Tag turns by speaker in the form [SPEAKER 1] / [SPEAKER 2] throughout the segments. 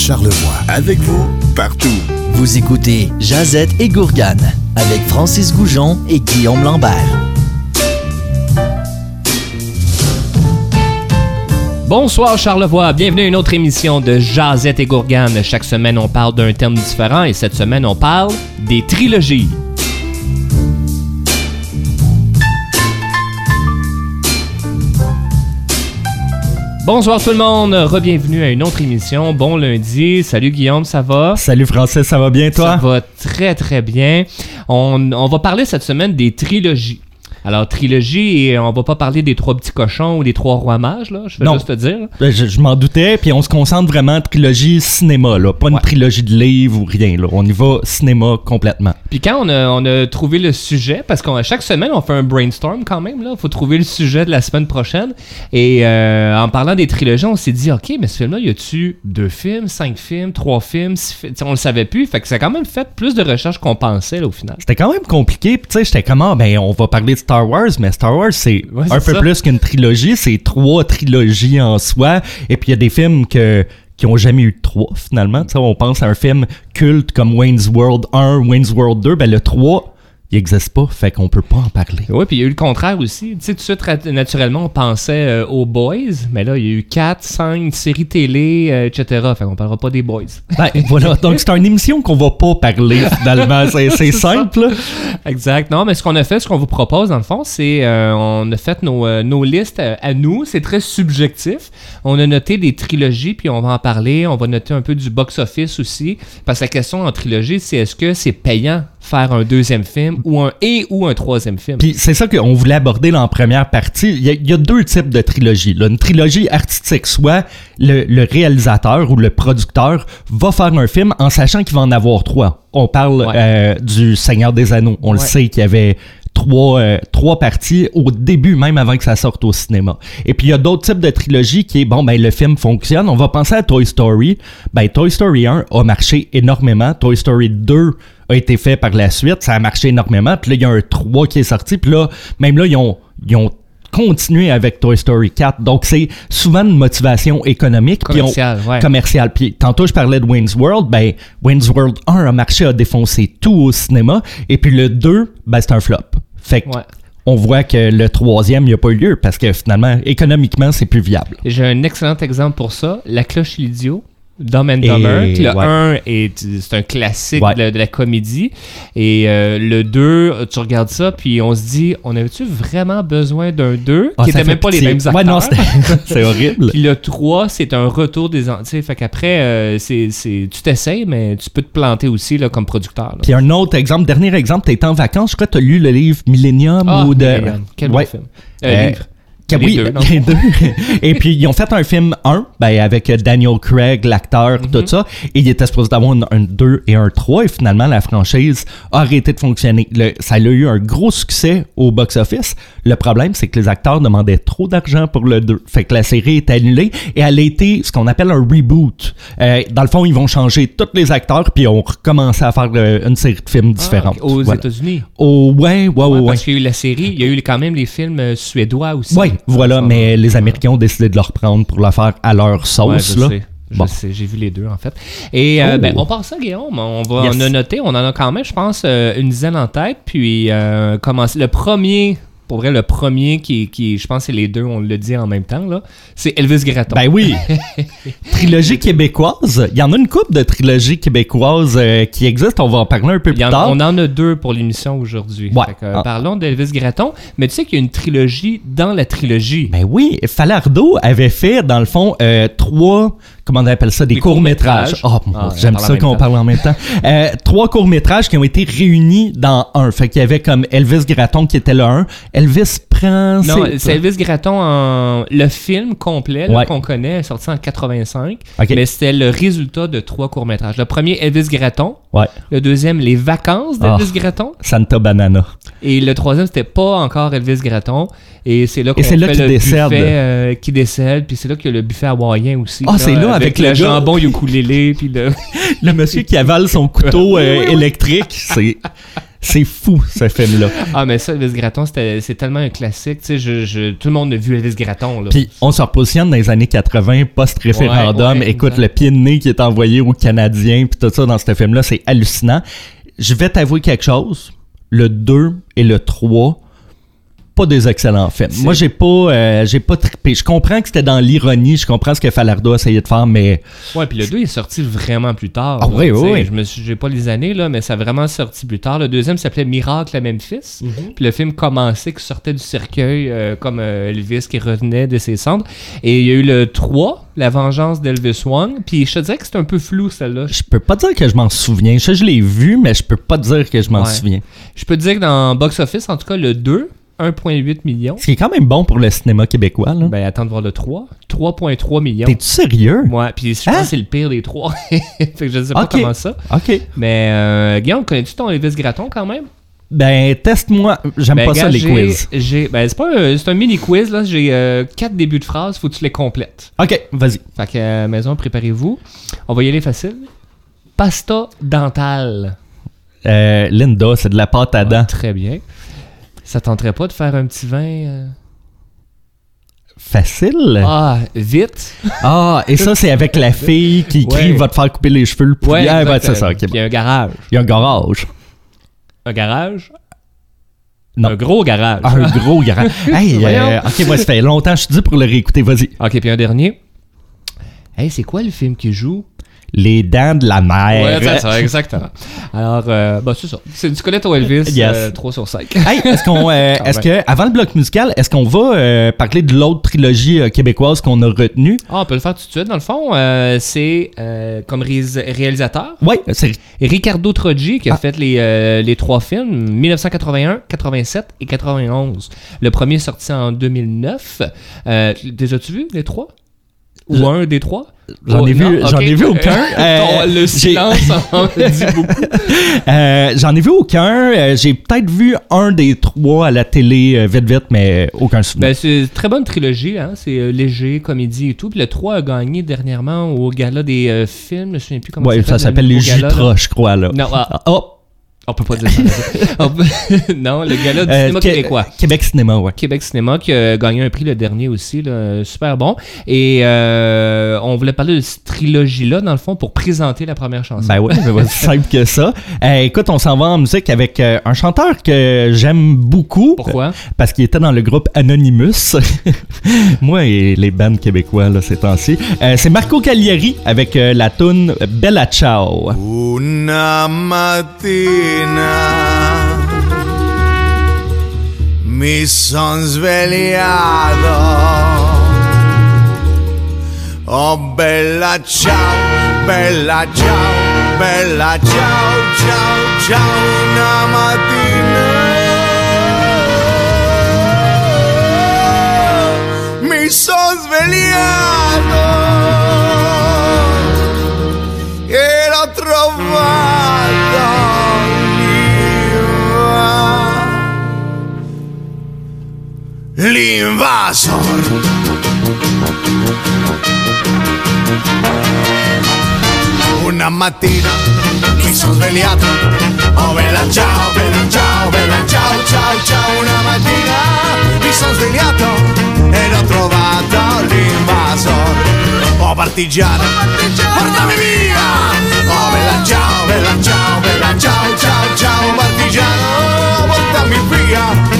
[SPEAKER 1] Charlevoix. Avec vous, partout.
[SPEAKER 2] Vous écoutez Jazette et Gourgane avec Francis Goujon et Guillaume Lambert.
[SPEAKER 3] Bonsoir Charlevoix, bienvenue à une autre émission de Jazette et Gourgane. Chaque semaine, on parle d'un thème différent et cette semaine, on parle des trilogies. Bonsoir tout le monde, re-bienvenue à une autre émission. Bon lundi. Salut Guillaume, ça va?
[SPEAKER 4] Salut Francis, ça va bien toi?
[SPEAKER 3] Ça va très très bien. On, on va parler cette semaine des trilogies. Alors, trilogie, et on va pas parler des trois petits cochons ou des trois rois mages, là, je vais juste te dire.
[SPEAKER 4] Ben, Je, je m'en doutais, puis on se concentre vraiment trilogie cinéma, là, pas une trilogie de livres ou rien. Là. On y va cinéma complètement.
[SPEAKER 3] Puis quand on a, on a trouvé le sujet, parce qu'à chaque semaine, on fait un brainstorm quand même, là, faut trouver le sujet de la semaine prochaine. Et euh, en parlant des trilogies, on s'est dit, OK, mais ce film-là, y a-tu deux films, cinq films, trois films, six fi- T'sais, On le savait plus, fait que ça a quand même fait plus de recherches qu'on pensait, là, au final.
[SPEAKER 4] C'était quand même compliqué, puis tu sais, j'étais comme, ah, ben, on va parler de Star Wars, mais Star Wars, c'est
[SPEAKER 3] Ouais,
[SPEAKER 4] un peu
[SPEAKER 3] ça.
[SPEAKER 4] plus qu'une trilogie, c'est trois trilogies en soi, et puis il y a des films que qui ont jamais eu de trois, finalement. On pense à un film culte comme Wayne's World 1, Wayne's World 2, ben le 3, il existe pas, fait qu'on peut pas en parler.
[SPEAKER 3] Oui, puis il y a eu le contraire aussi. Tu sais, tout de suite, naturellement, on pensait euh, aux Boys, mais là, il y a eu 4, 5 séries télé, euh, etc. Fait qu'on parlera pas des Boys.
[SPEAKER 4] Ben, voilà, donc c'est une émission qu'on va pas parler, finalement. C'est simple.
[SPEAKER 3] Exact. Non, mais ce qu'on a fait, ce qu'on vous propose, dans le fond, c'est euh, on a fait nos, euh, nos listes euh, à nous. C'est très subjectif. On a noté des trilogies, puis on va en parler. On va noter un peu du box-office aussi. Parce que la question en trilogie, c'est est-ce que c'est payant faire un deuxième film ou un et ou un troisième film?
[SPEAKER 4] Puis c'est ça qu'on voulait aborder dans la première partie. Il y a, il y a deux types de trilogies. Là. Une trilogie artistique, soit le, le réalisateur ou le producteur va faire un film en sachant qu'il va en avoir trois. On parle
[SPEAKER 3] Ouais.
[SPEAKER 4] euh, du Seigneur des Anneaux. On le sait qu'il y avait trois, euh, trois parties au début, même avant que ça sorte au cinéma. Et puis il y a d'autres types de trilogies qui est, bon, ben le film fonctionne. On va penser à Toy Story. Ben Toy Story 1 a marché énormément. Toy Story 2 a été fait par la suite. Ça a marché énormément. Puis là, il y a un 3 qui est sorti. Puis là, même là, ils ont, ils ont continué avec Toy Story 4. Donc c'est souvent une motivation économique. Puis on-
[SPEAKER 3] Commercial, ouais.
[SPEAKER 4] commercial. Puis tantôt, je parlais de Wayne's World. Ben, Wayne's World 1 a marché, a défoncé tout au cinéma. Et puis le 2, ben, c'est un flop. Fait que
[SPEAKER 3] Ouais.
[SPEAKER 4] on voit que le troisième, il n'y a pas eu lieu parce que finalement, économiquement, c'est plus viable.
[SPEAKER 3] J'ai un excellent exemple pour ça. La cloche et l'idiot. Dumb and
[SPEAKER 4] Et-
[SPEAKER 3] Dumber. Le
[SPEAKER 4] ouais.
[SPEAKER 3] 1 est c'est un classique
[SPEAKER 4] Ouais.
[SPEAKER 3] de, de la comédie. Et euh, le 2, tu regardes ça, puis on se dit, on avait-tu vraiment besoin d'un 2
[SPEAKER 4] Ah,
[SPEAKER 3] qui n'était même pas les mêmes acteurs?
[SPEAKER 4] Ouais, non, c'est horrible.
[SPEAKER 3] Puis le 3, c'est un retour des entiers. Fait qu'après, euh, c'est, c'est- tu t'essayes, mais tu peux te planter aussi là, comme producteur. là.
[SPEAKER 4] Puis un autre exemple, dernier exemple, t'es en vacances, je crois que t'as lu le livre Millennium
[SPEAKER 3] Ah,
[SPEAKER 4] ou de.
[SPEAKER 3] Quel
[SPEAKER 4] Ouais.
[SPEAKER 3] bon film. Euh, livre.
[SPEAKER 4] Oui,
[SPEAKER 3] deux, non?
[SPEAKER 4] les deux. et puis, ils ont fait un film 1, ben, avec Daniel Craig, l'acteur,
[SPEAKER 3] Mhm.
[SPEAKER 4] tout ça. Et il était supposé d'avoir un, un 2 et un 3. Et finalement, la franchise a arrêté de fonctionner. Le- ça a eu un gros succès au box-office. Le problème, c'est que les acteurs demandaient trop d'argent pour le 2. Fait que la série est annulée et elle a été ce qu'on appelle un reboot. Euh, dans le fond, ils vont changer tous les acteurs puis on recommencer à faire euh, une série de films différents.
[SPEAKER 3] Ah, aux
[SPEAKER 4] Voilà.
[SPEAKER 3] États-unis.
[SPEAKER 4] Oh, ouais, ouais, ouais,
[SPEAKER 3] Ouais,
[SPEAKER 4] ouais.
[SPEAKER 3] Parce qu'il y a eu la série, il y a eu quand même les films euh, suédois aussi.
[SPEAKER 4] Oui, voilà, mais les Américains ont décidé de le reprendre pour le faire à leur
[SPEAKER 3] Ouais,
[SPEAKER 4] sauce.
[SPEAKER 3] je
[SPEAKER 4] là.
[SPEAKER 3] sais.
[SPEAKER 4] Bon.
[SPEAKER 3] j'ai vu les deux en fait. Et euh,
[SPEAKER 4] Oh.
[SPEAKER 3] ben, on part ça, Guillaume. On, va,
[SPEAKER 4] Yes.
[SPEAKER 3] on a noté, on en a quand même, je pense, euh, une dizaine en tête. Puis, euh, commencer. Le premier, pour vrai, le premier qui, qui je pense, c'est les deux, on le dit en même temps, là, c'est Elvis Gratton.
[SPEAKER 4] Ben oui. trilogie québécoise. Il y en a une couple de trilogies québécoises euh, qui existent. On va en parler un peu plus
[SPEAKER 3] en-
[SPEAKER 4] tard.
[SPEAKER 3] on en a deux pour l'émission aujourd'hui.
[SPEAKER 4] Ouais.
[SPEAKER 3] Fait que, euh,
[SPEAKER 4] Ah.
[SPEAKER 3] Parlons d'Elvis Gratton. Mais tu sais qu'il y a une trilogie dans la trilogie.
[SPEAKER 4] Ben oui, Falardo avait fait, dans le fond, euh, trois, comment on appelle ça, des,
[SPEAKER 3] Des
[SPEAKER 4] courts-métrages.
[SPEAKER 3] courts-métrages.
[SPEAKER 4] Oh,
[SPEAKER 3] Ah,
[SPEAKER 4] j'aime ça qu'on parle en même temps. Euh, trois courts-métrages qui ont été réunis dans un. Fait qu'il y avait comme Elvis Gratton qui était le 1. Elvis prend...
[SPEAKER 3] Non, c'est Elvis Gratton en. Le film complet là,
[SPEAKER 4] Ouais.
[SPEAKER 3] qu'on connaît est sorti en 85.
[SPEAKER 4] Ok.
[SPEAKER 3] Mais c'était le résultat de trois courts-métrages. Le premier, Elvis Gratton.
[SPEAKER 4] Ouais,
[SPEAKER 3] Le deuxième, Les vacances d'Elvis Gratton.
[SPEAKER 4] Santa Banana.
[SPEAKER 3] Et le troisième, c'était pas encore Elvis Gratton. Et c'est là qu'on
[SPEAKER 4] là
[SPEAKER 3] fait
[SPEAKER 4] qu'il
[SPEAKER 3] le
[SPEAKER 4] décède.
[SPEAKER 3] buffet euh, qui décède. Puis c'est là qu'il y a le buffet hawaïen aussi.
[SPEAKER 4] Ah, c'est là, avec
[SPEAKER 3] le, jambon ukulélé. Puis le...
[SPEAKER 4] Le monsieur qui avale son couteau euh, électrique, c'est C'est fou, ce film-là.
[SPEAKER 3] Ah, mais ça, Elvis Gratton, c'est tellement un classique. Tu sais, je, je- tout le monde a vu Elvis Gratton. Là.
[SPEAKER 4] Puis on se repositionne dans les années 80, post-référendum.
[SPEAKER 3] Ouais, ouais,
[SPEAKER 4] Écoute,
[SPEAKER 3] exact.
[SPEAKER 4] le pied de nez qui est envoyé aux Canadiens, puis tout ça dans ce film-là, c'est hallucinant. Je vais t'avouer quelque chose. Le 2 et le 3, pas des excellents films. Moi, j'ai pas, euh, j'ai pas trippé. Je comprends que c'était dans l'ironie, je comprends ce que Falardo essayait de faire, mais
[SPEAKER 3] Ouais, puis le 2 est sorti vraiment plus tard.
[SPEAKER 4] Ah
[SPEAKER 3] là,
[SPEAKER 4] oui, oui.
[SPEAKER 3] Je me suis, j'ai pas les années, là, mais ça a vraiment sorti plus tard. Le deuxième s'appelait Miracle à Memphis.
[SPEAKER 4] Mhm.
[SPEAKER 3] Puis le film commençait qui sortait du cercueil, euh, comme euh, Elvis qui revenait de ses cendres. Et il y a eu le 3, La vengeance d'Elvis One. Puis je te dirais que c'est un peu flou, celle-là. Je,
[SPEAKER 4] peux pas dire que je m'en souviens. Je je l'ai vu, mais je peux pas dire que je m'en
[SPEAKER 3] Ouais.
[SPEAKER 4] souviens.
[SPEAKER 3] je peux te dire que dans Box Office, en tout cas, le 2, 1,8 millions.
[SPEAKER 4] Ce qui est quand même bon pour le cinéma québécois, là.
[SPEAKER 3] Ben, attends de voir le 3. 3,3 millions.
[SPEAKER 4] T'es-tu sérieux?
[SPEAKER 3] Ouais, puis je pense
[SPEAKER 4] Hein?
[SPEAKER 3] que c'est le pire des trois. fait que je sais pas comment ça.
[SPEAKER 4] OK.
[SPEAKER 3] Mais euh, Guillaume, connais-tu ton Elvis Gratton quand même?
[SPEAKER 4] Ben, teste-moi. J'aime
[SPEAKER 3] Ben,
[SPEAKER 4] pas ça, les quiz.
[SPEAKER 3] ben, c'est pas un, c'est un mini quiz, là. J'ai euh, quatre débuts de phrases, faut que tu les complètes.
[SPEAKER 4] OK, vas-y.
[SPEAKER 3] Fait que, euh, maison, préparez-vous. On va y aller facile. Pasta dentale.
[SPEAKER 4] Euh, Linda, c'est de la pâte à dents.
[SPEAKER 3] Très bien. Ça tenterait pas de faire un petit vin euh,
[SPEAKER 4] Facile.
[SPEAKER 3] Ah, vite.
[SPEAKER 4] Ah, et ça, c'est avec la fille qui crie
[SPEAKER 3] Ouais.
[SPEAKER 4] va te faire couper les cheveux le poulet. Ben,
[SPEAKER 3] exact.
[SPEAKER 4] c'est ça. ok,
[SPEAKER 3] Puis
[SPEAKER 4] bon.
[SPEAKER 3] il y a un garage.
[SPEAKER 4] Il y a un garage.
[SPEAKER 3] Un garage?
[SPEAKER 4] Non.
[SPEAKER 3] Un gros garage.
[SPEAKER 4] Ah, un gros garage. hey, euh, ok, moi, ça fait longtemps que je te dis pour le réécouter. Vas-y.
[SPEAKER 3] Ok, puis un dernier. Hey, c'est quoi le film qui joue?
[SPEAKER 4] Les dents de la mer.
[SPEAKER 3] Ouais, c'est ça, exactement. Alors, euh, bah, c'est ça. C'est- Tu connais ton Elvis,
[SPEAKER 4] Yes.
[SPEAKER 3] euh, 3 sur 5.
[SPEAKER 4] Hey, est-ce qu'on, euh, est-ce que, avant le bloc musical, est-ce qu'on va euh, parler de l'autre trilogie euh, québécoise qu'on a retenue?
[SPEAKER 3] Ah, on peut le faire tout de suite. Dans le fond, euh, c'est euh, comme réalis- réalisateur
[SPEAKER 4] Oui, c'est
[SPEAKER 3] Ricardo Troggi qui a
[SPEAKER 4] Ah.
[SPEAKER 3] fait les, euh, les trois films 1981, 87 et 91. Le premier est sorti en 2009. Euh, les as-tu vus, les trois? Ou un des trois?
[SPEAKER 4] J'en ai
[SPEAKER 3] Oh,
[SPEAKER 4] vu- ai vu aucun. Euh,
[SPEAKER 3] le silence en dit beaucoup.
[SPEAKER 4] Euh, J'en ai vu aucun. Euh, J'ai peut-être vu un des trois à la télé vite vite, mais aucun souvenir.
[SPEAKER 3] Ben, c'est une très bonne trilogie, hein? c'est léger, comédie et tout. Puis le 3 a gagné dernièrement au gala des films, je me souviens plus comment
[SPEAKER 4] ouais, ça
[SPEAKER 3] le
[SPEAKER 4] s'appelle les
[SPEAKER 3] nouveau gala, là.
[SPEAKER 4] Jutras, je crois là.
[SPEAKER 3] Non, ah,
[SPEAKER 4] Ah, Oh,
[SPEAKER 3] on peut pas dire ça. Peut- non, le gala du
[SPEAKER 4] euh,
[SPEAKER 3] cinéma
[SPEAKER 4] Qué-
[SPEAKER 3] québécois.
[SPEAKER 4] Québec Cinéma, ouais.
[SPEAKER 3] Québec Cinéma qui a gagné un prix le dernier aussi, là, super bon. Et euh, on voulait parler de cette trilogie-là, dans le fond, pour présenter la première chanson.
[SPEAKER 4] Ben oui, c'est aussi simple que ça. Euh, écoute, on s'en va en musique avec un chanteur que j'aime beaucoup.
[SPEAKER 3] Pourquoi?
[SPEAKER 4] Parce qu'il était dans le groupe Anonymous. Moi et les bands québécois, là, ces temps-ci. Euh, c'est Marco Cagliari avec euh, la tune Bella Ciao.
[SPEAKER 1] Una mattina mi son svegliato. Oh bella ciao, bella ciao, bella ciao, ciao, ciao, una mattina. Mi son svegliato e l'ho trovata L'invasor. Una mattina mi sono svegliato. Oh bella ciao, bella ciao, bella ciao, ciao, ciao. Una mattina mi sono svegliato e l'ho trovato l'invasor. Oh partigiano, portami via. Oh bella ciao, bella ciao, bella ciao, ciao, ciao Partigiano, portami via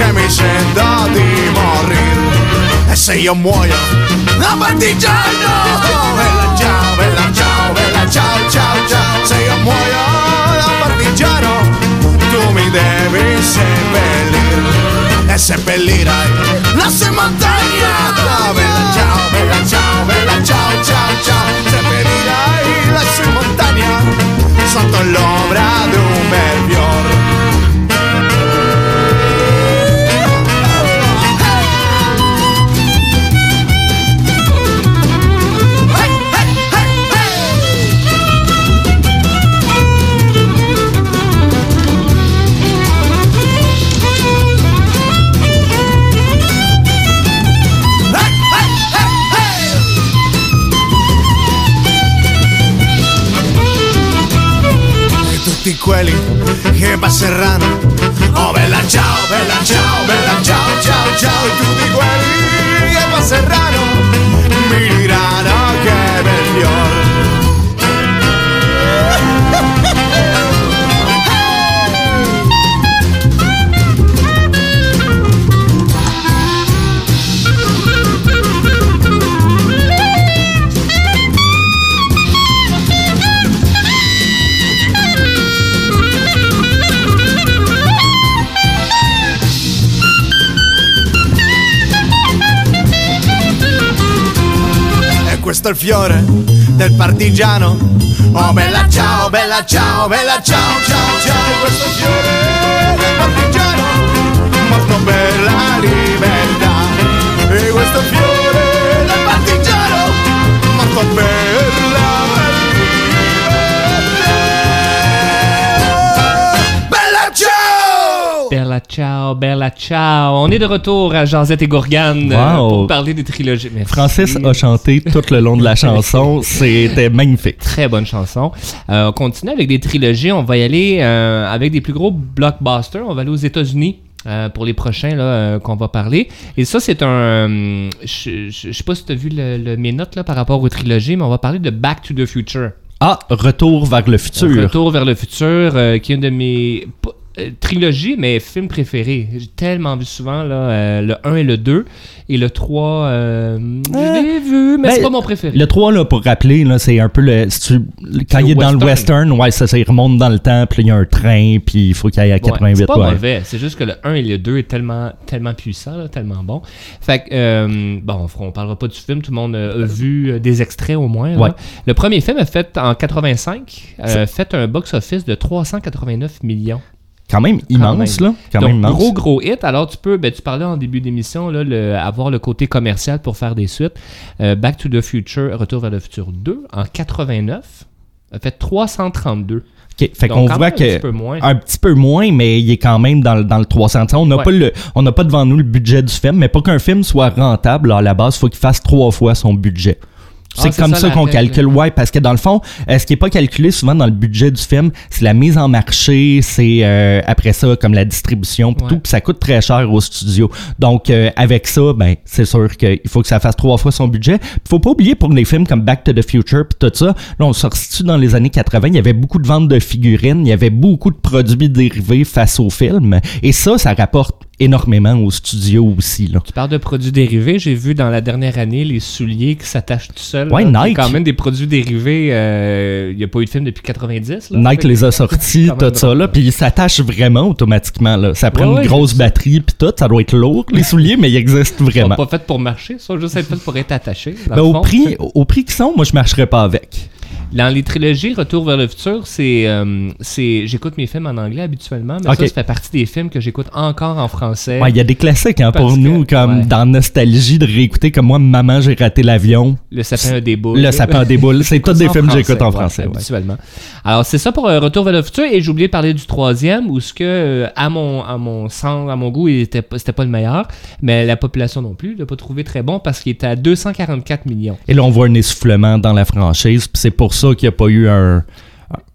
[SPEAKER 1] Che mi sento di morire E se io muoio da partigiano bella ciao, bella ciao, bella ciao, ciao, ciao Se io muoio da partigiano Tu mi devi seppellire E seppellirai la sua montagna Oh, Bella ciao, bella ciao, bella ciao, ciao, ciao Seppellirai la sua il fiore del partigiano. Oh bella ciao, bella ciao, bella ciao, ciao, ciao. Questo fiore del partigiano, morto per la libertà. E questo fiore del partigiano, morto per Bella ciao,
[SPEAKER 3] bella ciao. On est de retour à Jazette et Gourgane euh,
[SPEAKER 4] Wow.
[SPEAKER 3] pour parler des trilogies. Merci.
[SPEAKER 4] Francis a chanté tout le long de la chanson. C'était magnifique.
[SPEAKER 3] Très bonne chanson. Euh, on continue avec des trilogies. On va y aller euh, avec des plus gros blockbusters. On va aller aux États-Unis. euh, pour les prochains là, euh, qu'on va parler. Et ça, c'est un. euh, je, je, je sais pas si tu as vu le- le- mes notes là, par rapport aux trilogies, mais on va parler de Back to the Future.
[SPEAKER 4] Ah, Retour vers le futur.
[SPEAKER 3] Retour vers le futur, qui est une de mes. Euh, trilogies, mais films préférés. J'ai tellement vu souvent là, euh, le 1 et le 2. Et le 3, euh, je l'ai vu, mais
[SPEAKER 4] ben,
[SPEAKER 3] c'est pas mon préféré.
[SPEAKER 4] Le 3, là, pour rappeler, là, c'est un peu le. si tu- quand il est dans le
[SPEAKER 3] western.
[SPEAKER 4] ouais, ça, ça, il remonte dans le temps, puis il y a un train, puis il faut qu'il aille à
[SPEAKER 3] Ouais,
[SPEAKER 4] 88.
[SPEAKER 3] c'est pas
[SPEAKER 4] ouais.
[SPEAKER 3] mauvais, c'est juste que le 1 et le 2 est tellement, tellement puissant, là, tellement bon. Fait que, euh, bon, on parlera pas du film, tout le monde a vu des extraits au moins. là.
[SPEAKER 4] Ouais.
[SPEAKER 3] Le premier film a fait en 85, euh, fait un box-office de 389 millions.
[SPEAKER 4] Quand même immense,
[SPEAKER 3] même.
[SPEAKER 4] là. Quand
[SPEAKER 3] Donc,
[SPEAKER 4] même immense.
[SPEAKER 3] gros, gros hit. Alors, tu peux, ben, tu parlais en début d'émission, là, le- avoir le côté commercial pour faire des suites. Euh, Back to the Future, Retour vers le futur 2, en 89, a fait 332.
[SPEAKER 4] Ok, Fait qu'on
[SPEAKER 3] quand
[SPEAKER 4] voit
[SPEAKER 3] même un
[SPEAKER 4] que.
[SPEAKER 3] petit peu moins.
[SPEAKER 4] Un petit peu moins, mais il est quand même dans, le- dans le 300. On n'a
[SPEAKER 3] Ouais.
[SPEAKER 4] pas le, on n'a pas devant nous le budget du film, mais pour qu'un film soit rentable, à la base, il faut qu'il fasse trois fois son budget.
[SPEAKER 3] Ah,
[SPEAKER 4] C'est comme
[SPEAKER 3] ça,
[SPEAKER 4] qu'on calcule, ouais, parce que dans le fond, euh, ce qui est pas calculé souvent dans le budget du film, c'est la mise en marché, c'est euh, après ça comme la distribution, pis
[SPEAKER 3] Ouais.
[SPEAKER 4] tout, puis ça coûte très cher au studio. Donc euh, avec ça, ben c'est sûr qu'il faut que ça fasse trois fois son budget. Puis faut pas oublier pour les films comme Back to the Future puis tout ça, là on se situe dans les années 80, il y avait beaucoup de ventes de figurines, il y avait beaucoup de produits dérivés face au film, et ça, ça rapporte énormément au studio aussi là.
[SPEAKER 3] Tu parles de produits dérivés. J'ai vu dans la dernière année les souliers qui s'attachent tout seuls.
[SPEAKER 4] Ouais,
[SPEAKER 3] là.
[SPEAKER 4] Nike.
[SPEAKER 3] Quand même des produits dérivés. euh, Il n'y a pas eu de film depuis 90. Là.
[SPEAKER 4] Nike les a sortis, tout ça, là, puis ils s'attachent vraiment automatiquement, là. Ça prend
[SPEAKER 3] Ouais,
[SPEAKER 4] une grosse batterie, puis tout, ça doit être lourd, les souliers, mais ils existent
[SPEAKER 3] Ils sont
[SPEAKER 4] vraiment.
[SPEAKER 3] pas faits pour marcher. Ils sont juste faits pour être attachés.
[SPEAKER 4] Ben, au, prix, au prix qu'ils sont, moi, je marcherais pas avec.
[SPEAKER 3] Dans les trilogies Retour vers le futur, c'est, euh, c'est, j'écoute mes films en anglais habituellement, mais ça, ça fait partie des films que j'écoute encore en français.
[SPEAKER 4] Ouais, Il y a des classiques hein, pour
[SPEAKER 3] que-
[SPEAKER 4] nous, comme
[SPEAKER 3] ouais.
[SPEAKER 4] dans Nostalgie, de réécouter comme moi, Maman, j'ai raté l'avion.
[SPEAKER 3] Le sapin a des boules.
[SPEAKER 4] Le sapin a des boules. C'est tous des films que j'écoute en français.
[SPEAKER 3] habituellement. Alors, c'est ça pour euh, Retour vers le futur. Et j'ai oublié de parler du troisième, où ce que, euh, à mon, à mon sens, à mon goût, il était, c'était pas le meilleur. Mais la population non plus, l'a pas trouvé très bon parce qu'il était à 244 millions.
[SPEAKER 4] Et là, on voit un essoufflement dans la franchise, puis c'est pour ça qu'il n'y a pas eu un.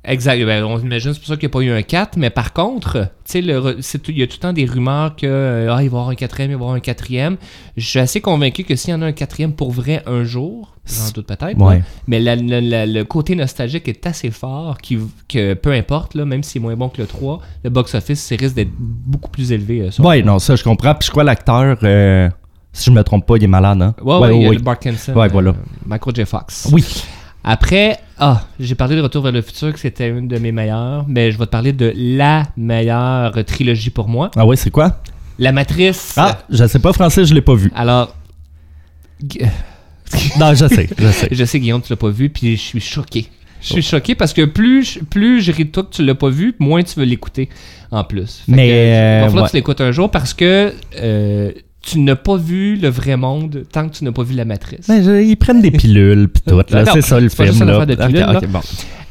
[SPEAKER 3] Exact. Ben, on imagine, c'est pour ça qu'il n'y a pas eu un 4. Mais par contre, le c'est il y a tout le temps des rumeurs que euh, ah, il va y avoir un quatrième, il va y avoir un quatrième. Je suis assez convaincu que s'il y en a un quatrième pour vrai un jour, j'en doute peut-être,
[SPEAKER 4] Ouais.
[SPEAKER 3] mais la- la- la- le côté nostalgique est assez fort qui, que peu importe, là, même s'il est moins bon que le 3, le box-office c'est risque d'être beaucoup plus élevé. euh,
[SPEAKER 4] Ouais, non, ça, je comprends. Puis je crois l'acteur, euh, si je me trompe pas, il est malade, hein?
[SPEAKER 3] Ouais, ouais, il y a
[SPEAKER 4] oui.
[SPEAKER 3] le Parkinson.
[SPEAKER 4] Ouais, voilà.
[SPEAKER 3] euh, Michael J. Fox.
[SPEAKER 4] Oui.
[SPEAKER 3] Après, ah, j'ai parlé de Retour vers le futur, que c'était une de mes meilleures, mais je vais te parler de la meilleure trilogie pour moi.
[SPEAKER 4] Ah ouais, c'est quoi?
[SPEAKER 3] La Matrice.
[SPEAKER 4] Ah, je sais pas français, je l'ai pas vu.
[SPEAKER 3] Alors,
[SPEAKER 4] Non, je sais, je sais.
[SPEAKER 3] je sais, Guillaume, tu l'as pas vu, puis je suis choqué. Je suis choqué parce que plus, plus je ris de toi que tu l'as pas vu, moins tu veux l'écouter en plus. Fait
[SPEAKER 4] Mais,
[SPEAKER 3] que, il va
[SPEAKER 4] euh,
[SPEAKER 3] falloir
[SPEAKER 4] ouais.
[SPEAKER 3] que tu l'écoutes un jour parce que euh, tu n'as pas vu le vrai monde tant que tu n'as pas vu la Matrice.
[SPEAKER 4] Ben, je- ils prennent des pilules pis tout, là.
[SPEAKER 3] Non,
[SPEAKER 4] c'est ça le film, là.
[SPEAKER 3] de pilules,
[SPEAKER 4] bon.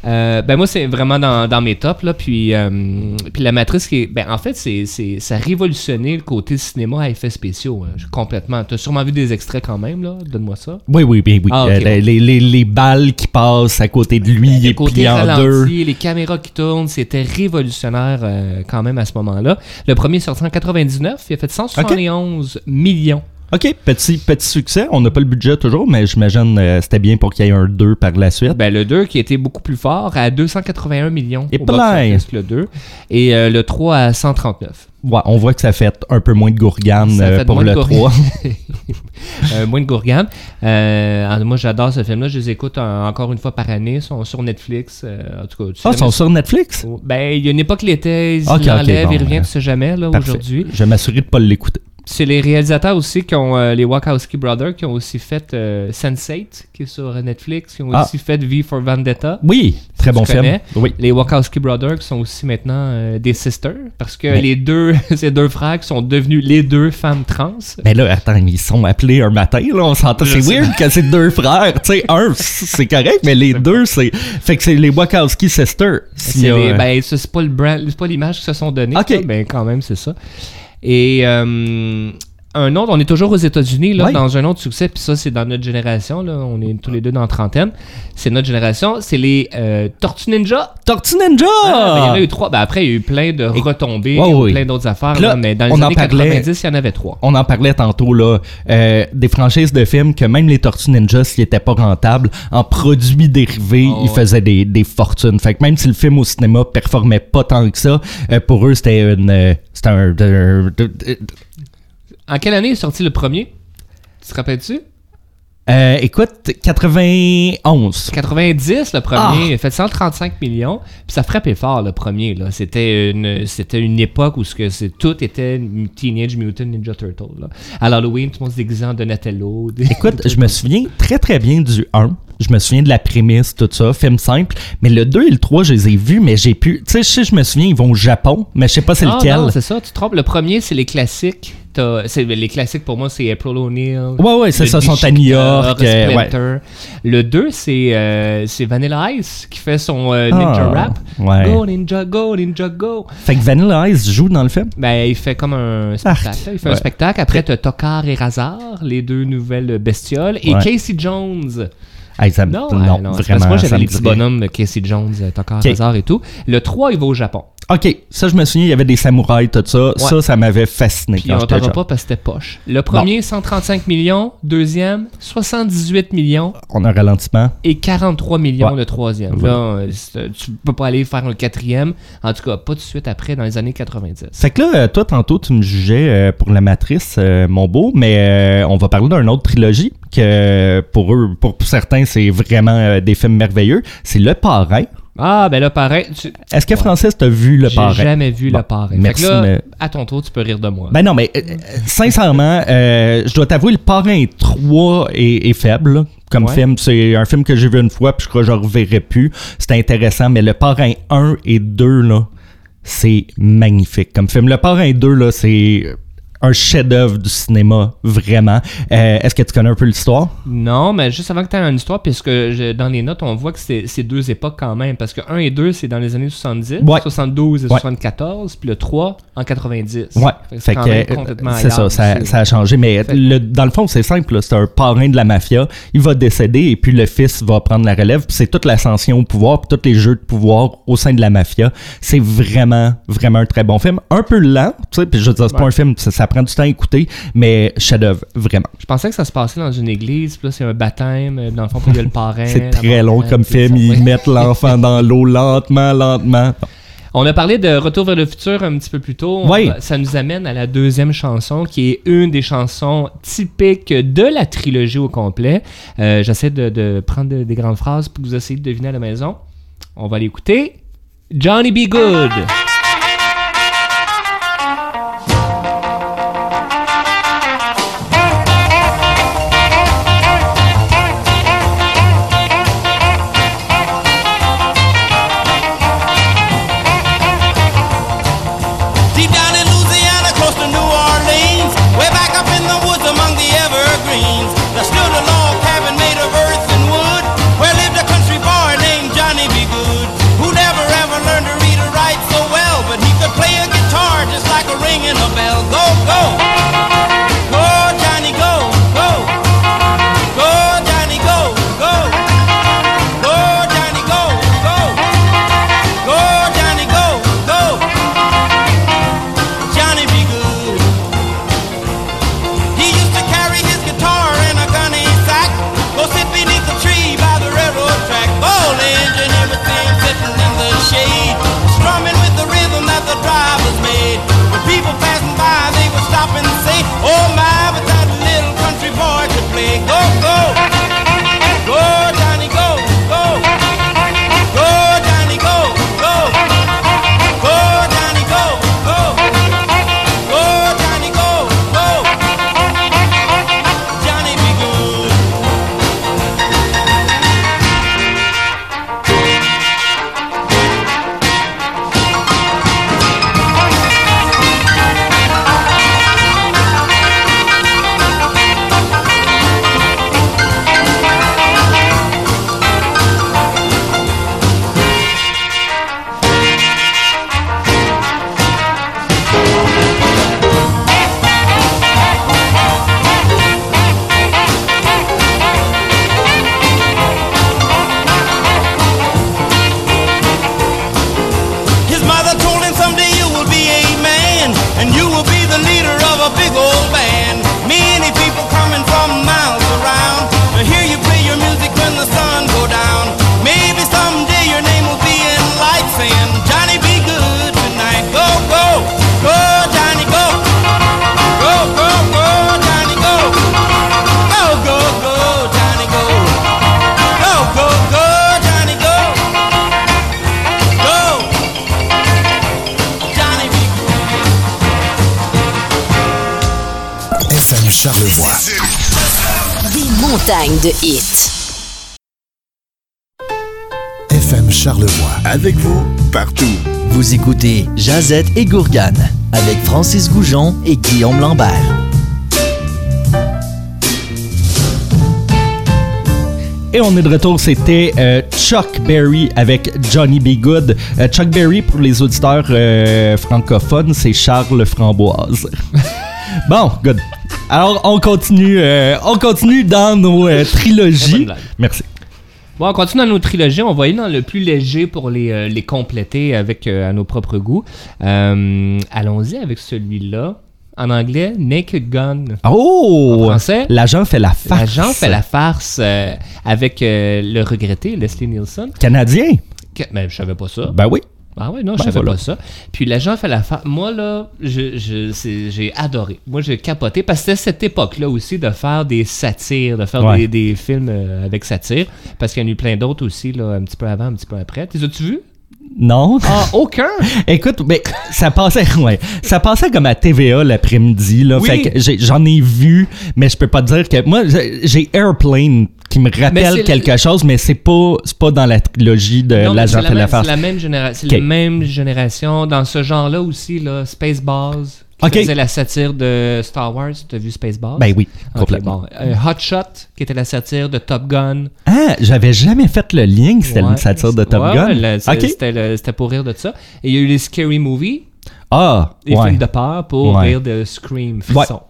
[SPEAKER 3] Euh, ben moi, c'est vraiment dans, dans mes tops. Là, puis, euh, puis la matrice, qui est, ben, en fait, c'est, c'est, ça a révolutionné le côté cinéma à effets spéciaux. hein, complètement. Tu as sûrement vu des extraits quand même. là? Donne-moi ça.
[SPEAKER 4] Oui, oui, bien oui.
[SPEAKER 3] Ah,
[SPEAKER 4] Euh, les, les, les balles qui passent à côté de lui, est
[SPEAKER 3] côté
[SPEAKER 4] plié en deux.
[SPEAKER 3] les caméras qui tournent, c'était révolutionnaire euh, quand même à ce moment-là. Le premier est sorti en 99, il a fait 171 millions.
[SPEAKER 4] OK, petit, petit succès. On n'a pas le budget toujours, mais j'imagine euh, c'était bien pour qu'il y ait un 2 par la suite.
[SPEAKER 3] Ben, le 2 qui était beaucoup plus fort à 281 millions
[SPEAKER 4] Et
[SPEAKER 3] au
[SPEAKER 4] plein.
[SPEAKER 3] le 2 et euh, le 3 à 139.
[SPEAKER 4] Ouais, on voit que ça fait un peu moins de gourgane euh, pour le
[SPEAKER 3] gourgane.
[SPEAKER 4] 3.
[SPEAKER 3] Euh, moins de Gourgane. Euh, alors, moi, j'adore ce film-là. Je les écoute encore une fois par année. Ils sont sur Netflix. en tout cas, tu
[SPEAKER 4] Ah, ils sont sur Netflix?
[SPEAKER 3] Ben, il y a une époque, il était, il
[SPEAKER 4] Ok, ok,
[SPEAKER 3] l'enlève,
[SPEAKER 4] bon,
[SPEAKER 3] il revient,
[SPEAKER 4] euh,
[SPEAKER 3] tu sais jamais, là, aujourd'hui.
[SPEAKER 4] Je vais m'assurer de pas l'écouter.
[SPEAKER 3] C'est les réalisateurs aussi qui ont, euh, les Wachowski Brothers, qui ont aussi fait euh, Sense8, qui est sur Netflix, qui ont
[SPEAKER 4] Ah.
[SPEAKER 3] aussi fait V for Vendetta.
[SPEAKER 4] Oui, très bon film. Oui.
[SPEAKER 3] Les Wachowski Brothers qui sont aussi maintenant euh, des sisters, parce que
[SPEAKER 4] Mais-
[SPEAKER 3] les deux, ces deux frères qui sont devenus les deux femmes trans.
[SPEAKER 4] Mais là, attends, ils sont appelés un matin, là, on s'entend. C'est weird que c'est deux frères. Tu sais, un, c'est correct, mais les deux, c'est. Fait que c'est les Wachowski Sisters. S'il y
[SPEAKER 3] C'est
[SPEAKER 4] a, euh,
[SPEAKER 3] ben, pas le brand, c'est pas l'image qu'ils se sont donné.
[SPEAKER 4] Ok.
[SPEAKER 3] Ben, quand même, c'est ça. Et euh, un autre, on est toujours aux États-Unis, là, dans un autre succès, puis ça, c'est dans notre génération, là, on est tous les deux dans la trentaine. C'est notre génération, c'est les euh, Tortues Ninja.
[SPEAKER 4] Tortue Ninja!
[SPEAKER 3] Ah, ben, il y en a eu trois. Ben, après, il y a eu plein de retombées,
[SPEAKER 4] Ouais,
[SPEAKER 3] ou
[SPEAKER 4] ouais.
[SPEAKER 3] plein d'autres affaires,
[SPEAKER 4] Là,
[SPEAKER 3] là, mais dans les
[SPEAKER 4] on en
[SPEAKER 3] années
[SPEAKER 4] parlait-
[SPEAKER 3] 90, il y en avait trois.
[SPEAKER 4] On en parlait tantôt, là, euh, des franchises de films que même les Tortues Ninja, s'ils étaient pas rentables, en produits dérivés,
[SPEAKER 3] Oh,
[SPEAKER 4] ils
[SPEAKER 3] ouais.
[SPEAKER 4] faisaient des, des fortunes. Fait que même si le film au cinéma performait pas tant que ça, euh, pour eux, c'était une. euh, c'était un. de-
[SPEAKER 3] En quelle année est sorti le premier? Tu te rappelles-tu?
[SPEAKER 4] Euh, écoute, 91.
[SPEAKER 3] 90, le premier,
[SPEAKER 4] Ah!
[SPEAKER 3] il a fait 135 millions. Puis ça frappait fort, le premier. Là. C'était, une, c'était une époque où ce que c'est, tout était Teenage Mutant Ninja Turtle. Là. À l'Halloween, tout le monde se déguisait en Donatello.
[SPEAKER 4] Écoute, je me souviens très très bien du 1. Je me souviens de la prémisse, tout ça, film simple. Mais le 2 et le 3, je les ai vus, mais j'ai pu. Tu sais, je sais, je me souviens, ils vont au Japon, mais je sais pas c'est
[SPEAKER 3] Ah,
[SPEAKER 4] lequel.
[SPEAKER 3] non, c'est ça, tu te trompes. Le premier, c'est les classiques. Les classiques, pour moi, c'est April O'Neil.
[SPEAKER 4] Ouais, ouais, c'est
[SPEAKER 3] le
[SPEAKER 4] ça, sont à New York, euh.
[SPEAKER 3] Le 2, c'est, euh, c'est Vanilla Ice qui fait son euh, ninja
[SPEAKER 4] Ah,
[SPEAKER 3] rap.
[SPEAKER 4] ouais.
[SPEAKER 3] Go Ninja, go Ninja, go.
[SPEAKER 4] Fait que Vanilla Ice joue dans le film?
[SPEAKER 3] Ben, il fait comme un spectacle.
[SPEAKER 4] Arc.
[SPEAKER 3] Il fait un
[SPEAKER 4] Ouais.
[SPEAKER 3] spectacle. Après, t'as Tokar et Razar, les deux nouvelles bestioles. Et. Casey Jones.
[SPEAKER 4] Hey, ça
[SPEAKER 3] Non,
[SPEAKER 4] non,
[SPEAKER 3] non, c'est parce que
[SPEAKER 4] vraiment.
[SPEAKER 3] moi, j'avais les petits bonhommes de Casey Jones, euh, Tokar,
[SPEAKER 4] Ok.
[SPEAKER 3] Razar et tout. Le 3, il va au Japon.
[SPEAKER 4] Ok, ça, je me souviens, il y avait des samouraïs, tout ça. Ça, ça m'avait fasciné
[SPEAKER 3] Puis
[SPEAKER 4] quand
[SPEAKER 3] on t'en pas parce que c'était poche. Le premier, 135 millions. Deuxième, 78 millions.
[SPEAKER 4] On a un ralentissement.
[SPEAKER 3] Et 43 millions
[SPEAKER 4] Ouais.
[SPEAKER 3] le troisième.
[SPEAKER 4] Ouais.
[SPEAKER 3] Là, euh, c'est- tu peux pas aller faire un quatrième. En tout cas, pas tout de suite après, dans les années 90.
[SPEAKER 4] Fait que là, euh, toi, tantôt, tu me jugeais euh, pour la matrice, euh, mon beau, mais euh, on va parler d'une autre trilogie que pour eux, pour certains, c'est vraiment euh, des films merveilleux. C'est Le Parrain.
[SPEAKER 3] Ah, ben pareil. tu-
[SPEAKER 4] Est-ce que Francis t'a vu Le
[SPEAKER 3] J'ai
[SPEAKER 4] Parrain?
[SPEAKER 3] jamais vu
[SPEAKER 4] Bon,
[SPEAKER 3] le parrain.
[SPEAKER 4] merci,
[SPEAKER 3] Fait que là,
[SPEAKER 4] mais-
[SPEAKER 3] à ton tour, tu peux rire de moi.
[SPEAKER 4] Ben non, mais euh, sincèrement, euh, je dois t'avouer, Le Parrain 3 est, est faible. là. Comme
[SPEAKER 3] Ouais.
[SPEAKER 4] film, c'est un film que j'ai vu une fois, puis je crois que je ne reverrai plus. C'était intéressant, mais Le Parrain 1 et 2, là, c'est magnifique. Comme film, Le Parrain 2, là, c'est un chef-d'œuvre du cinéma, vraiment. Euh, Est-ce que tu connais un peu l'histoire?
[SPEAKER 3] Non, mais juste avant que tu aies une histoire, puisque je- dans les notes, on voit que c'est deux époques quand même. Parce que 1 et 2, c'est dans les années 70,
[SPEAKER 4] Ouais.
[SPEAKER 3] 72 et
[SPEAKER 4] Ouais.
[SPEAKER 3] 74, puis le 3 en 90.
[SPEAKER 4] Ouais.
[SPEAKER 3] C'est
[SPEAKER 4] euh, c'est ça, ça, ça a changé. Mais le- dans le fond, c'est simple. C'est un parrain de la mafia. Il va décéder et puis le fils va prendre la relève. Puis c'est toute l'ascension au pouvoir, puis tous les jeux de pouvoir au sein de la mafia. C'est vraiment, vraiment un très bon film. Un peu lent, tu sais. Puis je veux dire, c'est pas un film, ça, ça prend du temps à écouter, mais chef-d'œuvre, vraiment.
[SPEAKER 3] Je pensais que ça se passait dans une église, puis là, c'est un baptême. euh, Dans le fond, il y a le parrain.
[SPEAKER 4] C'est très long comme film.
[SPEAKER 3] ça.
[SPEAKER 4] Ils
[SPEAKER 3] Ouais.
[SPEAKER 4] mettent l'enfant dans l'eau lentement, lentement.
[SPEAKER 3] On a parlé de Retour vers le futur un petit peu plus tôt.
[SPEAKER 4] Oui.
[SPEAKER 3] Ça nous amène à la deuxième chanson, qui est une des chansons typiques de la trilogie au complet. Euh, J'essaie de, de prendre de- des grandes phrases pour que vous essayiez de deviner à la maison. On va l'écouter. Johnny Be Good.
[SPEAKER 1] FM Charlevoix. Avec vous, partout.
[SPEAKER 2] Vous écoutez Jazette et Gourgane avec Francis Goujon et Guillaume Lambert.
[SPEAKER 4] Et on est de retour, c'était euh, Chuck Berry avec Johnny B. Good. Euh, Chuck Berry, pour les auditeurs euh, francophones, c'est Charles Framboise. bon, good. Alors, on continue, euh, on continue dans nos euh, trilogies. Merci.
[SPEAKER 3] Bon, on continue dans nos trilogies. On va aller dans le plus léger pour les, euh, les compléter avec à nos propres goûts. Allons-y avec celui-là. En anglais, Naked Gun.
[SPEAKER 4] Oh!
[SPEAKER 3] En français?
[SPEAKER 4] L'agent fait la farce.
[SPEAKER 3] L'agent fait la farce avec le regretté Leslie Nielsen.
[SPEAKER 4] Canadien?
[SPEAKER 3] Que- mais je savais pas ça.
[SPEAKER 4] Ben oui.
[SPEAKER 3] Ah ouais, non, je
[SPEAKER 4] Ben
[SPEAKER 3] savais
[SPEAKER 4] voilà.
[SPEAKER 3] pas ça. Puis l'agent fait la farce. Moi, là, je, je- j'ai adoré. Moi, j'ai capoté parce que c'était cette époque-là aussi de faire des satires, de faire
[SPEAKER 4] Ouais.
[SPEAKER 3] des, des films euh, avec satire. Parce qu'il y en a eu plein d'autres aussi, là, un petit peu avant, un petit peu après. Les as-tu vus?
[SPEAKER 4] Non?
[SPEAKER 3] Ah, aucun!
[SPEAKER 4] Écoute, mais ça passait, ouais, ça passait comme à TVA l'après-midi là.
[SPEAKER 3] Oui.
[SPEAKER 4] Fait que j'en ai vu, mais je peux pas te dire que moi j'ai Airplane qui me rappelle quelque chose, mais c'est pas c'est pas dans la trilogie de l'agent fait la farce.
[SPEAKER 3] C'est la même génération. C'est la même génération. Dans ce genre-là aussi, là, Spaceballs, qui
[SPEAKER 4] Ok.
[SPEAKER 3] faisait la satire de Star Wars. T'as vu Spaceballs?
[SPEAKER 4] Ben oui, complètement.
[SPEAKER 3] bon. Euh, Hot Shot, qui était la satire de Top Gun.
[SPEAKER 4] Ah, j'avais jamais fait le lien que c'était
[SPEAKER 3] Ouais.
[SPEAKER 4] une satire de Top
[SPEAKER 3] Ouais,
[SPEAKER 4] Gun.
[SPEAKER 3] c'est-. C'était pour rire de ça. Et il y a eu les Scary Movies,
[SPEAKER 4] Ah,
[SPEAKER 3] les
[SPEAKER 4] ouais,
[SPEAKER 3] films de peur pour rire de Scream, frisson.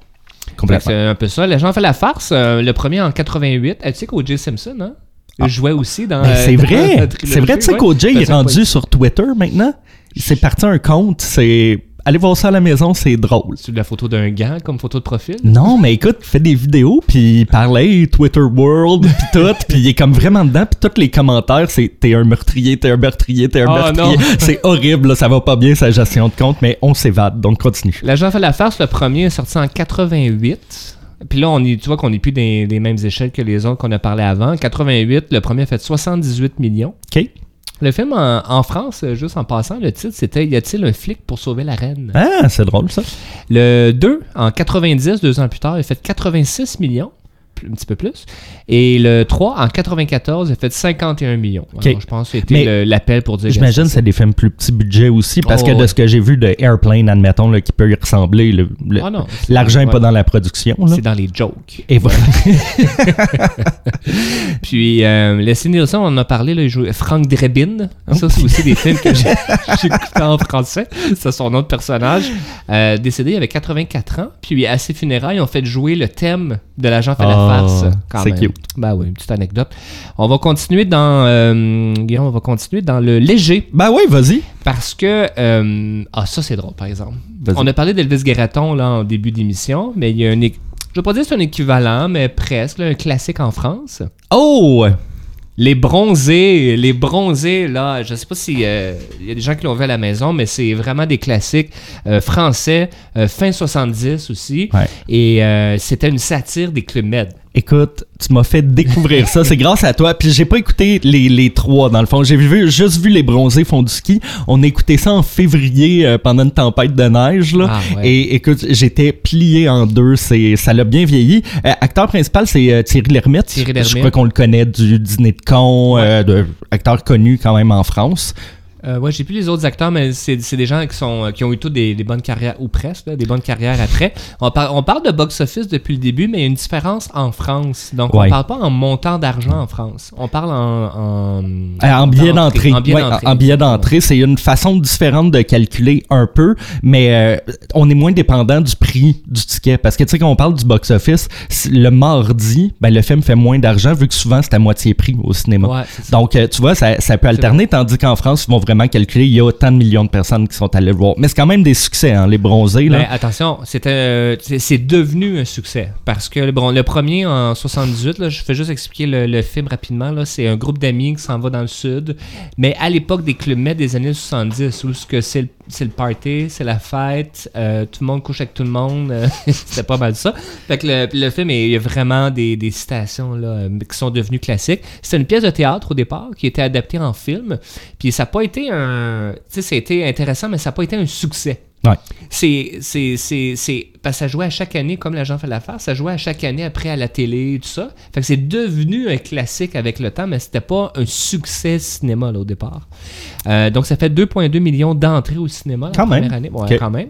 [SPEAKER 3] C'est un peu ça. Les gens fait la farce. euh, le premier en 88. Ah, tu sais qu'O.J. Simpson, hein? Il jouait aussi dans.
[SPEAKER 4] Ben, c'est vrai, c'est vrai. Tu sais qu'OJ est rendu sur Twitter maintenant? Il s'est parti un compte. C'est allez voir ça à la maison, c'est drôle.
[SPEAKER 3] C'est de la photo d'un gant comme photo de profil?
[SPEAKER 4] Non, mais écoute, il fait des vidéos, puis il parlait Twitter World, puis tout, puis il est comme vraiment dedans, puis tous les commentaires, c'est t'es un meurtrier, t'es un meurtrier, t'es un
[SPEAKER 3] Oh,
[SPEAKER 4] meurtrier. C'est horrible, là, ça va pas bien sa gestion de compte, mais on s'évade, donc continue.
[SPEAKER 3] L'agent fait la farce, le premier est sorti en 88. Puis là, on est, tu vois qu'on n'est plus des, des mêmes échelles que les autres qu'on a parlé avant. En 88, le premier a fait 78 millions.
[SPEAKER 4] OK?
[SPEAKER 3] Le film en, en France, euh, juste en passant, le titre, c'était Y a-t-il un flic pour sauver la reine?
[SPEAKER 4] Ah, c'est drôle, ça.
[SPEAKER 3] Le 2, en 90, deux ans plus tard, il a fait 86 millions. Un petit peu plus. Et le 3, en 94, il a fait 51 millions.
[SPEAKER 4] Ok.
[SPEAKER 3] Alors, je pense que c'était l'appel pour dire.
[SPEAKER 4] J'imagine que c'est des films plus petits budget aussi, parce
[SPEAKER 3] Oh,
[SPEAKER 4] que de
[SPEAKER 3] ouais.
[SPEAKER 4] ce que j'ai vu de Airplane, admettons, là, qui peut y ressembler, le- le-
[SPEAKER 3] Ah
[SPEAKER 4] l'argent n'est
[SPEAKER 3] ouais.
[SPEAKER 4] pas dans la production.
[SPEAKER 3] C'est dans les jokes.
[SPEAKER 4] Et voilà.
[SPEAKER 3] Puis, euh, Leslie Nielsen, on en a parlé, là, il jouait Frank Drebin. Ça, c'est aussi des films que j'ai écoutés en français. C'est son nom de personnage. Euh, décédé, il avait 84 ans. Puis, à ses funérailles, on fait jouer le thème de l'agent
[SPEAKER 4] Ah,
[SPEAKER 3] farce. quand
[SPEAKER 4] c'est cute.
[SPEAKER 3] Ben oui, une petite anecdote. On va continuer dans... euh, Guillaume, on va continuer dans le léger.
[SPEAKER 4] ben oui, vas-y.
[SPEAKER 3] Parce que... euh, ah, ça, c'est drôle, par exemple. On a parlé d'Elvis Guératon là, en début d'émission, mais il y a un... Je vais pas dire que c'est un équivalent, mais presque, là, un classique en France.
[SPEAKER 4] Oh!
[SPEAKER 3] Les bronzés, les bronzés, là, je sais pas si euh, il y a des gens qui l'ont vu à la maison, mais c'est vraiment des classiques euh, français, euh, fin 70 aussi.
[SPEAKER 4] Ouais.
[SPEAKER 3] Et euh, c'était une satire des Club Med.
[SPEAKER 4] Écoute, tu m'as fait découvrir ça. C'est grâce à toi. Puis j'ai pas écouté les, les trois, dans le fond. J'ai vu, juste vu les bronzés font du ski. On a écouté ça en février euh, pendant une tempête de neige. Là.
[SPEAKER 3] Ah, ouais.
[SPEAKER 4] Et écoute, j'étais plié en deux. C'est, ça l'a bien vieilli. Euh, acteur principal, c'est euh, Thierry Lhermitte.
[SPEAKER 3] Thierry
[SPEAKER 4] Je
[SPEAKER 3] Lhermitte.
[SPEAKER 4] crois qu'on le connaît du Dîner de con, de, acteur connu quand même en France.
[SPEAKER 3] Euh, ouais, j'ai plus les autres acteurs, mais c'est c'est des gens qui sont euh, qui ont eu toutes des, des bonnes carrières, ou presque, là, des bonnes carrières après. On, par- on parle de box-office depuis le début, mais il y a une différence en France. Donc,
[SPEAKER 4] Ouais.
[SPEAKER 3] on parle pas en montant d'argent en France. On parle en... En,
[SPEAKER 4] Euh, en billet d'entrée.
[SPEAKER 3] En billet d'entrée.
[SPEAKER 4] en- billet d'entrée, c'est une façon différente de calculer un peu, mais euh, on est moins dépendant du prix du ticket. Parce que tu sais, quand on parle du box-office, le mardi, ben, le film fait moins d'argent vu que souvent c'est à moitié prix au cinéma.
[SPEAKER 3] Ouais.
[SPEAKER 4] Donc, euh, tu vois, ça, ça peut alterner, tandis qu'en France, ils vont vraiment calculer, il y a autant de millions de personnes qui sont allées le voir. Mais c'est quand même des succès, hein, les bronzés. Là.
[SPEAKER 3] Mais attention, c'était, euh, c'est devenu un succès. Parce que le premier en 78, là, je fais juste expliquer le, le film rapidement. C'est un groupe d'amis qui s'en va dans le sud. Mais à l'époque des clubs des années 70, où ce que c'est le, le party, c'est la fête, euh, tout le monde couche avec tout le monde. euh, c'était pas mal ça. Fait que le, le film, il y a vraiment des, des citations là, euh, qui sont devenues classiques. C'était une pièce de théâtre au départ qui était adaptée en film. Puis ça n'a pas été un. Tu sais, ça a été intéressant, mais ça n'a pas été un succès.
[SPEAKER 4] Ouais.
[SPEAKER 3] C'est, c'est, c'est, c'est, parce que ça jouait à chaque année, comme l'agent fait l'affaire, ça jouait à chaque année après à la télé, tout ça. Fait que c'est devenu un classique avec le temps, mais c'était pas un succès cinéma, là, au départ. Euh, donc, ça fait 2,2 millions d'entrées au cinéma la
[SPEAKER 4] Quand même.
[SPEAKER 3] première année. Quand même.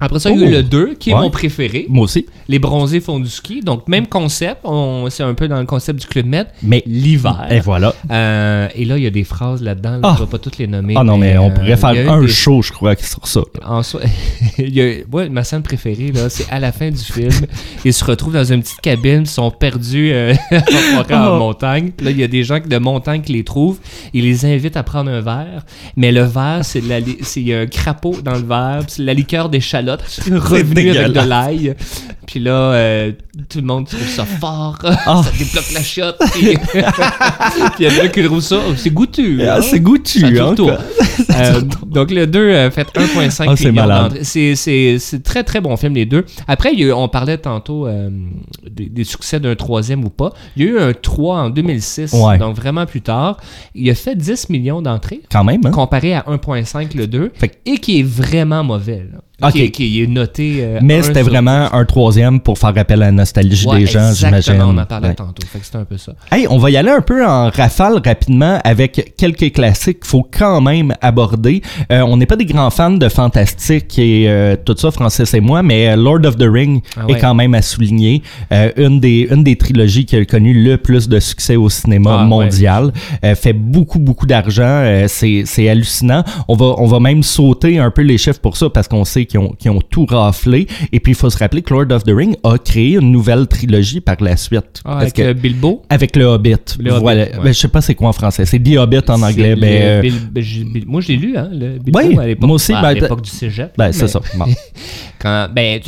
[SPEAKER 3] Après ça, il y a eu
[SPEAKER 4] Oh.
[SPEAKER 3] le 2, qui est
[SPEAKER 4] Ouais.
[SPEAKER 3] mon préféré.
[SPEAKER 4] Moi aussi.
[SPEAKER 3] Les bronzés font du ski. Donc, même concept. On, c'est un peu dans le concept du Club Med.
[SPEAKER 4] Mais
[SPEAKER 3] L'hiver.
[SPEAKER 4] Et voilà.
[SPEAKER 3] Euh, et là, il y a des phrases là-dedans. là,
[SPEAKER 4] Ah.
[SPEAKER 3] Je ne vais pas toutes les nommer.
[SPEAKER 4] Ah non, mais on
[SPEAKER 3] euh,
[SPEAKER 4] pourrait faire un
[SPEAKER 3] des-
[SPEAKER 4] show, je crois, sur ça.
[SPEAKER 3] En soi, il y a, moi, ma scène préférée, là, c'est à la fin du film. Ils se retrouvent dans une petite cabine, ils sont perdus euh, en
[SPEAKER 4] Oh.
[SPEAKER 3] montagne. Là, il y a des gens de montagne qui les trouvent. Ils les invitent à prendre un verre. Mais le verre, c'est de la li- c'est- il y a un crapaud dans le verre. C'est la liqueur revenue avec de l'ail. Puis là, euh, tout le monde trouve ça fort.
[SPEAKER 4] Ah.
[SPEAKER 3] ça débloque la shot. Puis puis il y en a qui trouvent ça. c'est goûtu.
[SPEAKER 4] Ah,
[SPEAKER 3] hein.
[SPEAKER 4] c'est goûtu, hein.
[SPEAKER 3] Euh, donc le 2 euh, fait 1.5
[SPEAKER 4] Ah, malade.
[SPEAKER 3] d'entrées. C'est- C'est c'est très très bon film les deux. Après, il y a eu- on parlait tantôt euh, des, des succès d'un troisième ou pas. Il y a eu un 3 en 2006,
[SPEAKER 4] Ouais.
[SPEAKER 3] donc vraiment plus tard. Il a fait 10 millions d'entrées
[SPEAKER 4] Quand même, hein?
[SPEAKER 3] comparé à 1.5 le 2
[SPEAKER 4] Fait que-
[SPEAKER 3] et qui est vraiment mauvais. là.
[SPEAKER 4] Ok.
[SPEAKER 3] Qui, est- qui est noté. euh,
[SPEAKER 4] Mais c'était vraiment un troisième pour faire appel à la nostalgie
[SPEAKER 3] Ouais,
[SPEAKER 4] des gens,
[SPEAKER 3] exactement,
[SPEAKER 4] j'imagine.
[SPEAKER 3] On en parlait
[SPEAKER 4] Ouais.
[SPEAKER 3] tantôt. Fait que c'était un peu ça.
[SPEAKER 4] Hey, on va y aller un peu en rafale rapidement avec quelques classiques qu'il faut quand même aborder. Euh, on n'est pas des grands fans de fantastique et euh, tout ça, Francis et moi, mais euh, Lord of the Ring
[SPEAKER 3] Ah
[SPEAKER 4] est
[SPEAKER 3] ouais.
[SPEAKER 4] quand même à souligner. Une, des, une des trilogies qui a connu le plus de succès au cinéma
[SPEAKER 3] Ah ouais.
[SPEAKER 4] mondial. Euh, fait beaucoup, beaucoup d'argent. C'est, c'est hallucinant. On va, on va même sauter un peu les chiffres pour ça parce qu'on sait qu'ils ont, qu'ils ont tout raflé. Et puis, il faut se rappeler que Lord of the Ring a créé une nouvelle trilogie par la suite.
[SPEAKER 3] Ah, avec
[SPEAKER 4] que-
[SPEAKER 3] Bilbo?
[SPEAKER 4] avec le Hobbit.
[SPEAKER 3] Le Hobbit,
[SPEAKER 4] voilà.
[SPEAKER 3] ouais.
[SPEAKER 4] Ben, je sais pas c'est quoi en français. C'est The Hobbit en anglais. Ben, euh,
[SPEAKER 3] ben, Bil- moi, je l'ai lu, hein, le
[SPEAKER 4] Oui,
[SPEAKER 3] à l'époque,
[SPEAKER 4] moi aussi,
[SPEAKER 3] à
[SPEAKER 4] ben,
[SPEAKER 3] l'époque du cégep.
[SPEAKER 4] ben, c'est ça. Bon.
[SPEAKER 3] Quand- ben,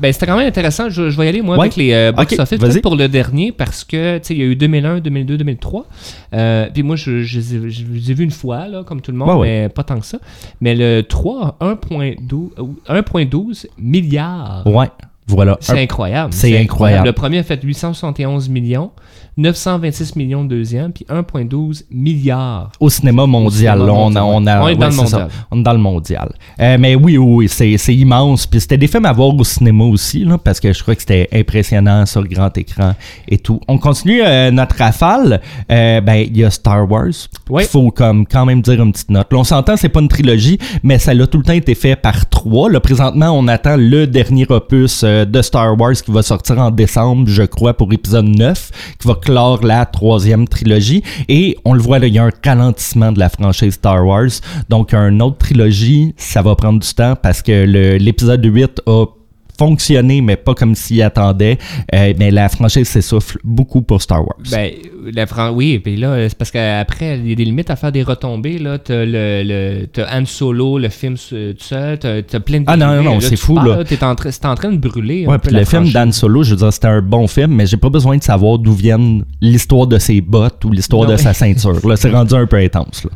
[SPEAKER 3] ben, c'était quand même intéressant. Je, je vais y aller, moi, avec les euh, box
[SPEAKER 4] Ok,
[SPEAKER 3] office.
[SPEAKER 4] vas-y.
[SPEAKER 3] Peut-être pour le dernier, parce que, tu sais, il y a eu 2001, 2002, 2003. Euh, puis moi, je, je, les ai- je les ai vus une fois, là, comme tout le monde, mais pas tant que ça. Mais le 3, 1,12 euh, 1,12 milliards.
[SPEAKER 4] Ouais. Voilà.
[SPEAKER 3] C'est incroyable.
[SPEAKER 4] c'est incroyable.
[SPEAKER 3] Le premier a fait 871 millions, 926 millions le deuxième, puis 1,12 milliards.
[SPEAKER 4] Au cinéma mondial.
[SPEAKER 3] cinéma
[SPEAKER 4] on, a,
[SPEAKER 3] mondial,
[SPEAKER 4] on, a-
[SPEAKER 3] On est
[SPEAKER 4] ouais,
[SPEAKER 3] le
[SPEAKER 4] ça. On est dans le mondial. Euh, mais oui, oui, oui, c'est, immense. Puis c'était des films à voir au cinéma aussi, là, parce que je crois que c'était impressionnant sur grand écran et tout. On continue euh, notre rafale. Euh, ben, il y a Star Wars.
[SPEAKER 3] Oui.
[SPEAKER 4] Il faut comme quand même dire une petite note. Là, on s'entend, c'est pas une trilogie, mais ça l'a tout le temps été fait par trois. Là, présentement, on attend le dernier opus euh, de Star Wars qui va sortir en décembre, je crois, pour épisode 9, qui va clore la troisième trilogie. Et on le voit, il y a un ralentissement de la franchise Star Wars. Donc, une autre trilogie, ça va prendre du temps parce que l'épisode 8 a fonctionné, mais pas comme s'il attendait. Euh, mais la franchise s'essouffle beaucoup pour Star Wars.
[SPEAKER 3] Ben, la Fran- oui, puis là, c'est parce qu'après, il y a des limites à faire des retombées. Là, t'as le, le t'as Han Solo, le film se- tout seul, t'as, t'as plein de.
[SPEAKER 4] Ah non, non, non, c'est fou,
[SPEAKER 3] parles,
[SPEAKER 4] là.
[SPEAKER 3] T'es en, c'est en train de brûler. un
[SPEAKER 4] Ouais,
[SPEAKER 3] peu
[SPEAKER 4] puis
[SPEAKER 3] la
[SPEAKER 4] le film. Dan Solo, je veux dire, c'était un bon film, mais j'ai pas besoin de savoir d'où viennent l'histoire de ses bottes ou l'histoire de
[SPEAKER 3] mais-
[SPEAKER 4] sa ceinture. Là, c'est rendu un peu intense. Là.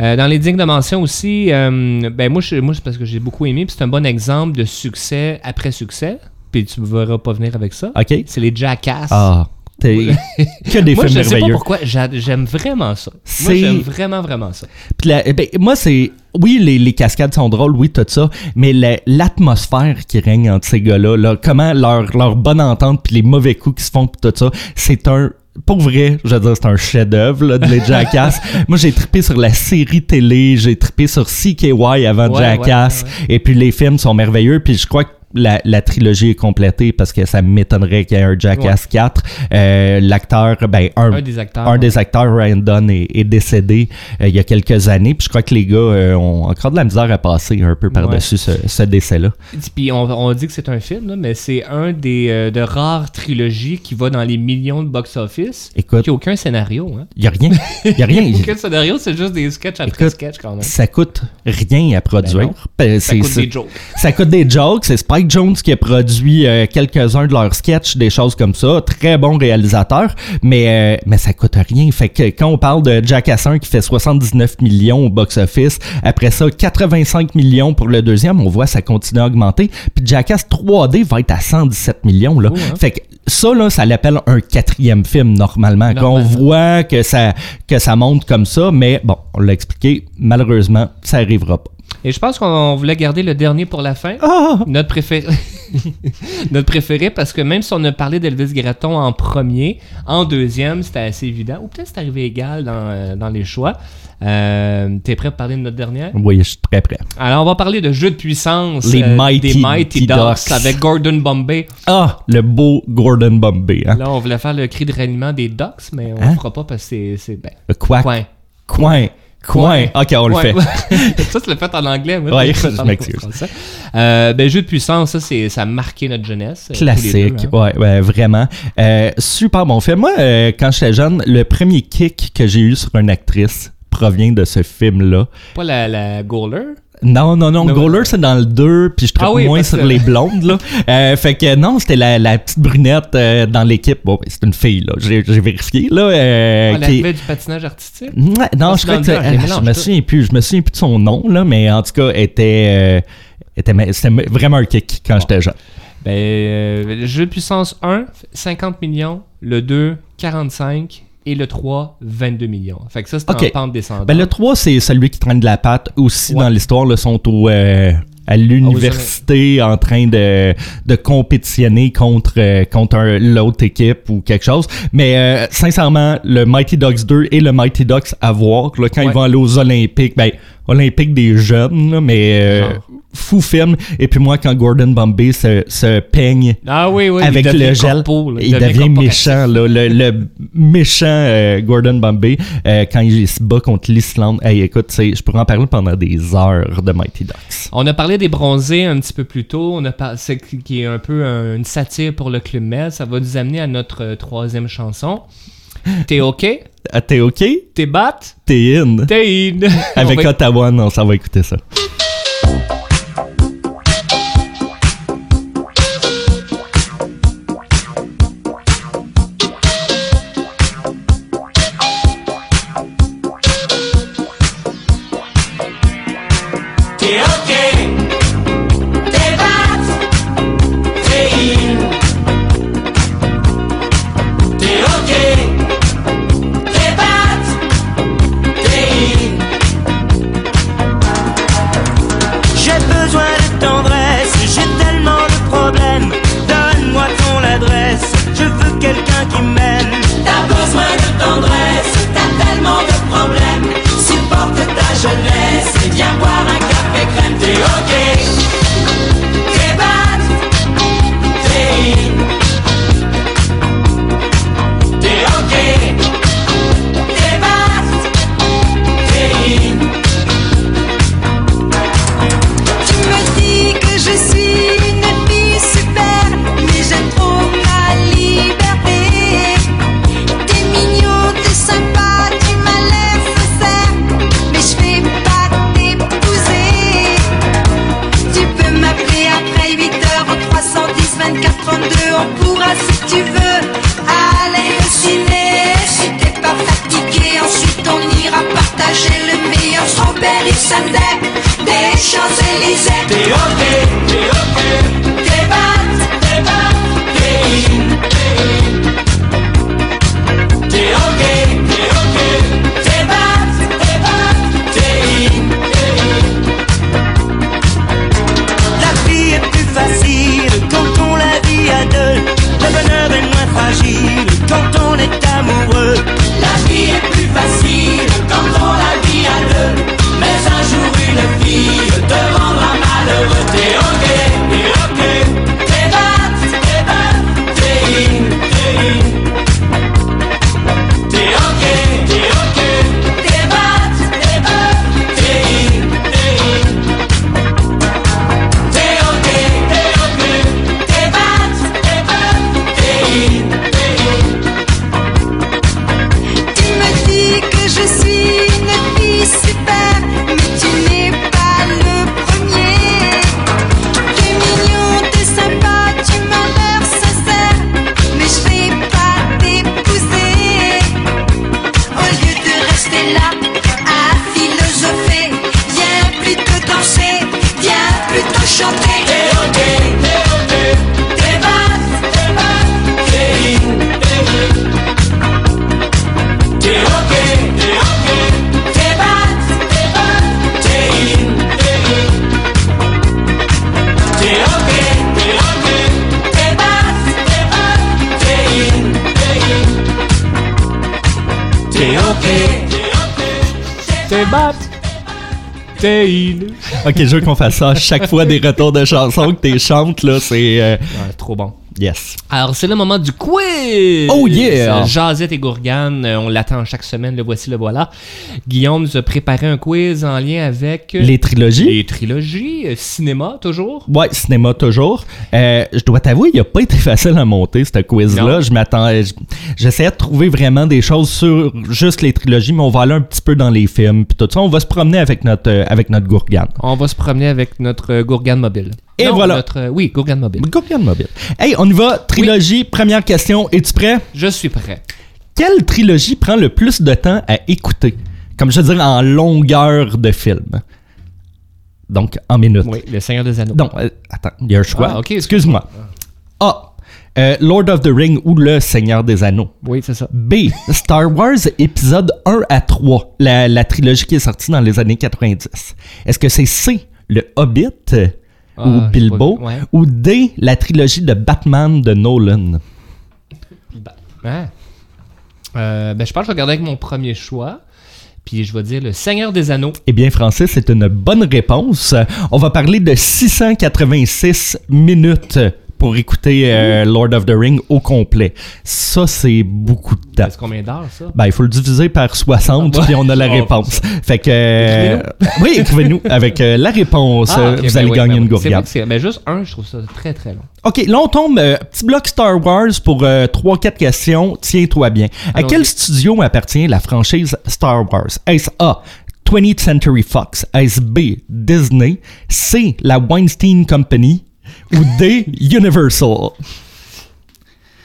[SPEAKER 3] Euh, dans les dignes de mention aussi, euh, ben moi, je- moi c'est parce que j'ai beaucoup aimé, puis c'est un bon exemple de succès après succès. Puis tu me verras pas venir avec ça.
[SPEAKER 4] OK?
[SPEAKER 3] C'est les Jackass.
[SPEAKER 4] Ah, que des
[SPEAKER 3] moi,
[SPEAKER 4] films
[SPEAKER 3] je sais pas
[SPEAKER 4] merveilleux.
[SPEAKER 3] pourquoi, j'a- j'aime vraiment ça. Moi, j'aime vraiment, vraiment ça.
[SPEAKER 4] Puis la- ben, moi, c'est. Oui, les, les cascades sont drôles, oui, tout ça, mais la- l'atmosphère qui règne entre ces gars-là, là, comment leur, leur bonne entente puis les mauvais coups qui se font, puis tout ça, c'est un. Pour vrai, je veux dire, c'est un chef-d'œuvre de les Jackass. Moi, j'ai trippé sur la série télé, j'ai trippé sur CKY avant
[SPEAKER 3] Ouais,
[SPEAKER 4] Jackass,
[SPEAKER 3] ouais,
[SPEAKER 4] et puis les films sont merveilleux, puis je crois que la, la trilogie est complétée parce que ça m'étonnerait qu'il y ait un Jackass 4. Euh, L'acteur, ben, un,
[SPEAKER 3] Un des acteurs.
[SPEAKER 4] un des acteurs, Ryan Dunn, est, est décédé euh, il y a quelques années. Puis je crois que les gars euh, ont encore de la misère à passer un peu par-dessus ce, ce décès-là.
[SPEAKER 3] Puis on, on dit que c'est un film, là, mais c'est un des de rares trilogies qui va dans les millions de box-office.
[SPEAKER 4] Écoute,
[SPEAKER 3] Qui a aucun scénario. Hein?
[SPEAKER 4] il n'y a rien. Il a rien.
[SPEAKER 3] Aucun scénario, c'est juste des sketchs après
[SPEAKER 4] Écoute,
[SPEAKER 3] sketch quand même.
[SPEAKER 4] Ça coûte rien à produire.
[SPEAKER 3] Ben.
[SPEAKER 4] Ben,
[SPEAKER 3] Ça coûte des jokes.
[SPEAKER 4] Ça coûte des jokes. C'est Spike Jones qui a produit euh, quelques-uns de leurs sketchs, des choses comme ça. Très bon réalisateur, mais, euh, mais ça coûte rien. Fait que quand on parle de Jackass 1 qui fait 79 millions au box-office, après ça, 85 millions pour le deuxième, on voit ça continue à augmenter. Puis Jackass 3D va être à 117 millions. Là.
[SPEAKER 3] Oh, hein?
[SPEAKER 4] Fait que ça, là, ça l'appelle un quatrième film normalement. Quand on
[SPEAKER 3] Normalement.
[SPEAKER 4] voit que ça, que ça monte comme ça, mais bon, on l'a expliqué, malheureusement, ça arrivera pas.
[SPEAKER 3] Et je pense qu'on voulait garder le dernier pour la fin.
[SPEAKER 4] Ah!
[SPEAKER 3] Notre préféré. Notre préféré parce que même si on a parlé d'Elvis Gratton en premier, en deuxième, c'était assez évident. Ou peut-être c'est arrivé égal dans, euh, dans les choix. Euh, T'es prêt pour parler de notre dernière?
[SPEAKER 4] Oui, je suis très prêt.
[SPEAKER 3] Alors, on va parler de jeux de puissance
[SPEAKER 4] Les
[SPEAKER 3] euh,
[SPEAKER 4] Mighty
[SPEAKER 3] des Mighty
[SPEAKER 4] Ducks.
[SPEAKER 3] Ducks avec Gordon Bombay.
[SPEAKER 4] Ah, le beau Gordon Bombay. Hein?
[SPEAKER 3] Là, on voulait faire le cri de ralliement des Ducks, mais on
[SPEAKER 4] Hein?
[SPEAKER 3] le fera pas parce que c'est-. Ben,
[SPEAKER 4] quack.
[SPEAKER 3] coin.
[SPEAKER 4] Coin. Coin. Ok, on le fait.
[SPEAKER 3] ça, tu l'as fait en anglais. Moi,
[SPEAKER 4] Ouais, je m'excuse.
[SPEAKER 3] Euh, ben, jeu de puissance, ça, c'est, ça a marqué notre jeunesse. euh,
[SPEAKER 4] Classique,
[SPEAKER 3] deux, hein.
[SPEAKER 4] ouais, ouais, vraiment. Euh, super bon film. Moi, euh, quand j'étais jeune, le premier kick que j'ai eu sur une actrice provient de ce film-là.
[SPEAKER 3] Pas la, la Goaler.
[SPEAKER 4] Non, non, non. Goaler,
[SPEAKER 3] ouais.
[SPEAKER 4] c'est dans le 2, puis je traite
[SPEAKER 3] Ah oui,
[SPEAKER 4] moins sur
[SPEAKER 3] que-
[SPEAKER 4] les blondes, là. Euh, fait que non, c'était la, la petite brunette euh, dans l'équipe. Bon, ben, c'est une fille, là. J'ai vérifié, là. euh,
[SPEAKER 3] Ah,
[SPEAKER 4] qui-
[SPEAKER 3] du patinage artistique?
[SPEAKER 4] Ouais, non,
[SPEAKER 3] Ah,
[SPEAKER 4] je crois que
[SPEAKER 3] deux, je
[SPEAKER 4] me souviens plus, je me souviens plus de son nom là, mais en tout cas était, euh, était c'était vraiment un kick quand j'étais jeune.
[SPEAKER 3] Ben, le jeu de puissance 1, 50 millions. Le 2, 45. Et le 3, 22 millions. Fait que ça, c'est
[SPEAKER 4] Ok.
[SPEAKER 3] en pente descendante.
[SPEAKER 4] Ben le 3 c'est celui qui traîne de la patte aussi
[SPEAKER 3] Ouais.
[SPEAKER 4] dans l'histoire là, sont au euh, à l'université en train de, de compétitionner contre euh, contre un- l'autre équipe ou quelque chose. Mais euh, sincèrement, le Mighty Ducks 2 et le Mighty Ducks à voir là, quand
[SPEAKER 3] Ouais.
[SPEAKER 4] ils vont aller aux Olympiques, ben Olympiques des jeunes, là, mais euh,
[SPEAKER 3] Genre.
[SPEAKER 4] fou film. Et puis moi, quand Gordon Bombay se, se peigne
[SPEAKER 3] Ah oui, oui.
[SPEAKER 4] avec le gel,
[SPEAKER 3] corpo, là.
[SPEAKER 4] il, devient, méchant. Là, le, le méchant euh, Gordon Bombay, euh, quand il se bat contre l'Islande. Hey, écoute, je pourrais en parler pendant des heures de Mighty Ducks.
[SPEAKER 3] On a parlé des bronzés un petit peu plus tôt. On a par- c'est qui est un peu un- une satire pour le Club Med. Ça va nous amener à notre euh, troisième chanson. T'es OK?
[SPEAKER 4] Ah, T'es OK?
[SPEAKER 3] T'es bat?
[SPEAKER 4] T'es in?
[SPEAKER 3] T'es in.
[SPEAKER 4] Avec Ottawa, non, ça va écouter ça.
[SPEAKER 5] Ok, je veux
[SPEAKER 4] qu'on fasse ça chaque fois des retours de chansons que tu chantes, là, c'est... euh,
[SPEAKER 3] trop bon.
[SPEAKER 4] Yes.
[SPEAKER 3] Alors, c'est le moment du quiz!
[SPEAKER 4] Oh yeah!
[SPEAKER 3] Jazette et Gourgane, euh, on l'attend chaque semaine, le voici, le voilà. Guillaume nous a préparé un quiz en lien avec... euh,
[SPEAKER 4] Les trilogies?
[SPEAKER 3] Les trilogies, euh, cinéma, toujours?
[SPEAKER 4] Ouais, cinéma toujours. Euh, je dois t'avouer, il a pas été facile à monter, ce quiz-là. Je m'attendais... je- J'essayais de trouver vraiment des choses sur juste les trilogies, mais on va aller un petit peu dans les films, puis tout ça. On va se promener avec notre, euh, avec notre gourgane.
[SPEAKER 3] On va se promener avec notre Gourgane mobile.
[SPEAKER 4] Et
[SPEAKER 3] Non,
[SPEAKER 4] voilà.
[SPEAKER 3] Notre, euh, oui, Gourgane mobile.
[SPEAKER 4] Gourgane mobile. Hey, on y va. Trilogie, première question. Es-tu prêt?
[SPEAKER 3] Je suis prêt.
[SPEAKER 4] Quelle trilogie prend le plus de temps à écouter? Comme je veux dire, en longueur de film. Donc, en minutes.
[SPEAKER 3] Oui, le Seigneur des Anneaux.
[SPEAKER 4] Non, euh, attends, il y a un choix.
[SPEAKER 3] Ah, ok,
[SPEAKER 4] Excuse-moi. A. euh, Lord of the Ring ou Le Seigneur des Anneaux?
[SPEAKER 3] Oui, c'est ça.
[SPEAKER 4] B. Star Wars épisode 1 à 3, la, la trilogie qui est sortie dans les années 90. Est-ce que c'est C. Le Hobbit?
[SPEAKER 3] Ah,
[SPEAKER 4] ou
[SPEAKER 3] j'ai
[SPEAKER 4] Bilbo
[SPEAKER 3] pas vu, ouais.
[SPEAKER 4] ou D. La trilogie de Batman de Nolan?
[SPEAKER 3] Ah. Euh, ben, je pense que je vais regarder avec mon premier choix. Puis je vais dire le Seigneur des Anneaux.
[SPEAKER 4] Eh bien, Francis, c'est une bonne réponse. On va parler de 686 minutes pour écouter euh, Lord of the Ring au complet. Ça, c'est beaucoup de temps.
[SPEAKER 3] C'est combien d'heures, ça?
[SPEAKER 4] Ben, il faut le diviser par 60,
[SPEAKER 3] Ah,
[SPEAKER 4] puis on a la
[SPEAKER 3] Oh,
[SPEAKER 4] réponse. Fait que... euh, oui, écrivez-nous avec euh, la réponse.
[SPEAKER 3] Ah,
[SPEAKER 4] vous
[SPEAKER 3] ben
[SPEAKER 4] allez
[SPEAKER 3] oui,
[SPEAKER 4] gagner
[SPEAKER 3] ben
[SPEAKER 4] une gourgade.
[SPEAKER 3] c'est- Ben, juste un, je trouve ça très très long.
[SPEAKER 4] OK, là, on tombe. petit bloc Star Wars pour 3-4 questions. Tiens-toi bien. À quel studio appartient la franchise Star Wars? Est-ce A. 20th Century Fox? Est-ce B. Disney? C. La Weinstein Company? Ou D. Universal?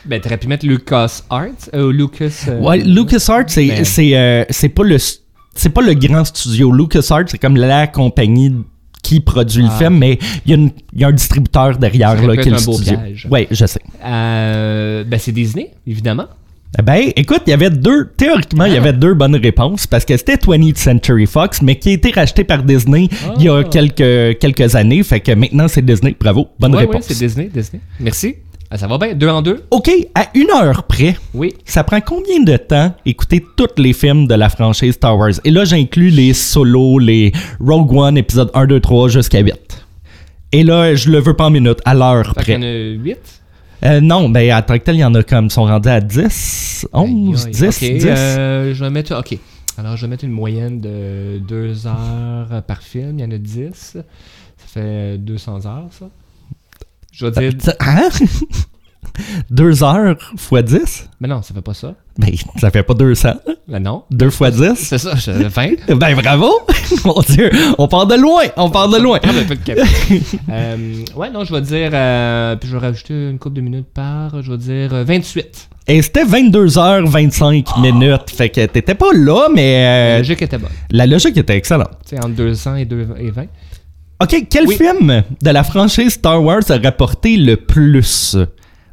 [SPEAKER 3] Ben, t'aurais pu mettre Lucas Arts, euh, Lucas. euh,
[SPEAKER 4] Ouais, LucasArts, c'est
[SPEAKER 3] Ben-
[SPEAKER 4] c'est euh, c'est pas le c'est pas le grand studio. LucasArts, c'est comme la compagnie qui produit le
[SPEAKER 3] Ah.
[SPEAKER 4] film, mais il y, y a un distributeur derrière là, qui est le studio. Ouais, je sais.
[SPEAKER 3] Euh, ben, c'est Disney, évidemment.
[SPEAKER 4] Eh Ben, écoute, il y avait deux, théoriquement, il y
[SPEAKER 3] Ah.
[SPEAKER 4] avait deux bonnes réponses parce que c'était 20th Century Fox, mais qui a été racheté par Disney il y a
[SPEAKER 3] Ah.
[SPEAKER 4] quelques, quelques années. Fait que maintenant, c'est Disney. Bravo. Bonne
[SPEAKER 3] Ouais,
[SPEAKER 4] réponse.
[SPEAKER 3] ouais, c'est Disney, Disney. Merci. Ah, ça va bien, deux en deux?
[SPEAKER 4] OK, à une heure près,
[SPEAKER 3] Oui.
[SPEAKER 4] ça prend combien de temps écouter tous les films de la franchise Star Wars? Et là, j'inclus les solos, les Rogue One, épisode 1, 2, 3 jusqu'à 8. Et là, je le veux pas en minutes, à l'heure
[SPEAKER 3] Fait
[SPEAKER 4] près.
[SPEAKER 3] a huit.
[SPEAKER 4] Euh, non, ben à tant que tel, il y en a comme, sont rendus à 10, 11,
[SPEAKER 3] Aïe, aïe.
[SPEAKER 4] 10,
[SPEAKER 3] Ok,
[SPEAKER 4] 10.
[SPEAKER 3] euh, je vais mettre. Ok. Alors, je vais mettre une moyenne de deux heures par film. Il y en a 10. Ça fait 200 heures, ça. Je vais dire.
[SPEAKER 4] Hein? Deux heures fois 10?
[SPEAKER 3] Mais non, ça fait pas ça.
[SPEAKER 4] Ben, ça fait pas 200.
[SPEAKER 3] Ben non.
[SPEAKER 4] Deux fois 10?
[SPEAKER 3] C'est ça, je 20.
[SPEAKER 4] Ben, bravo! Mon Dieu, on part de loin, on part de loin.
[SPEAKER 3] Prendre un peu de café. Euh, ouais, non, je vais dire. euh, puis je vais rajouter une couple de minutes par. Je vais dire euh, 28.
[SPEAKER 4] Et c'était 22h25 minutes. Fait que t'étais pas là, mais
[SPEAKER 3] La
[SPEAKER 4] euh,
[SPEAKER 3] logique était bonne.
[SPEAKER 4] la logique était excellente.
[SPEAKER 3] Tu sais, entre 200 et, 2, et 20.
[SPEAKER 4] OK, quel
[SPEAKER 3] Oui.
[SPEAKER 4] film de la franchise Star Wars a rapporté le plus?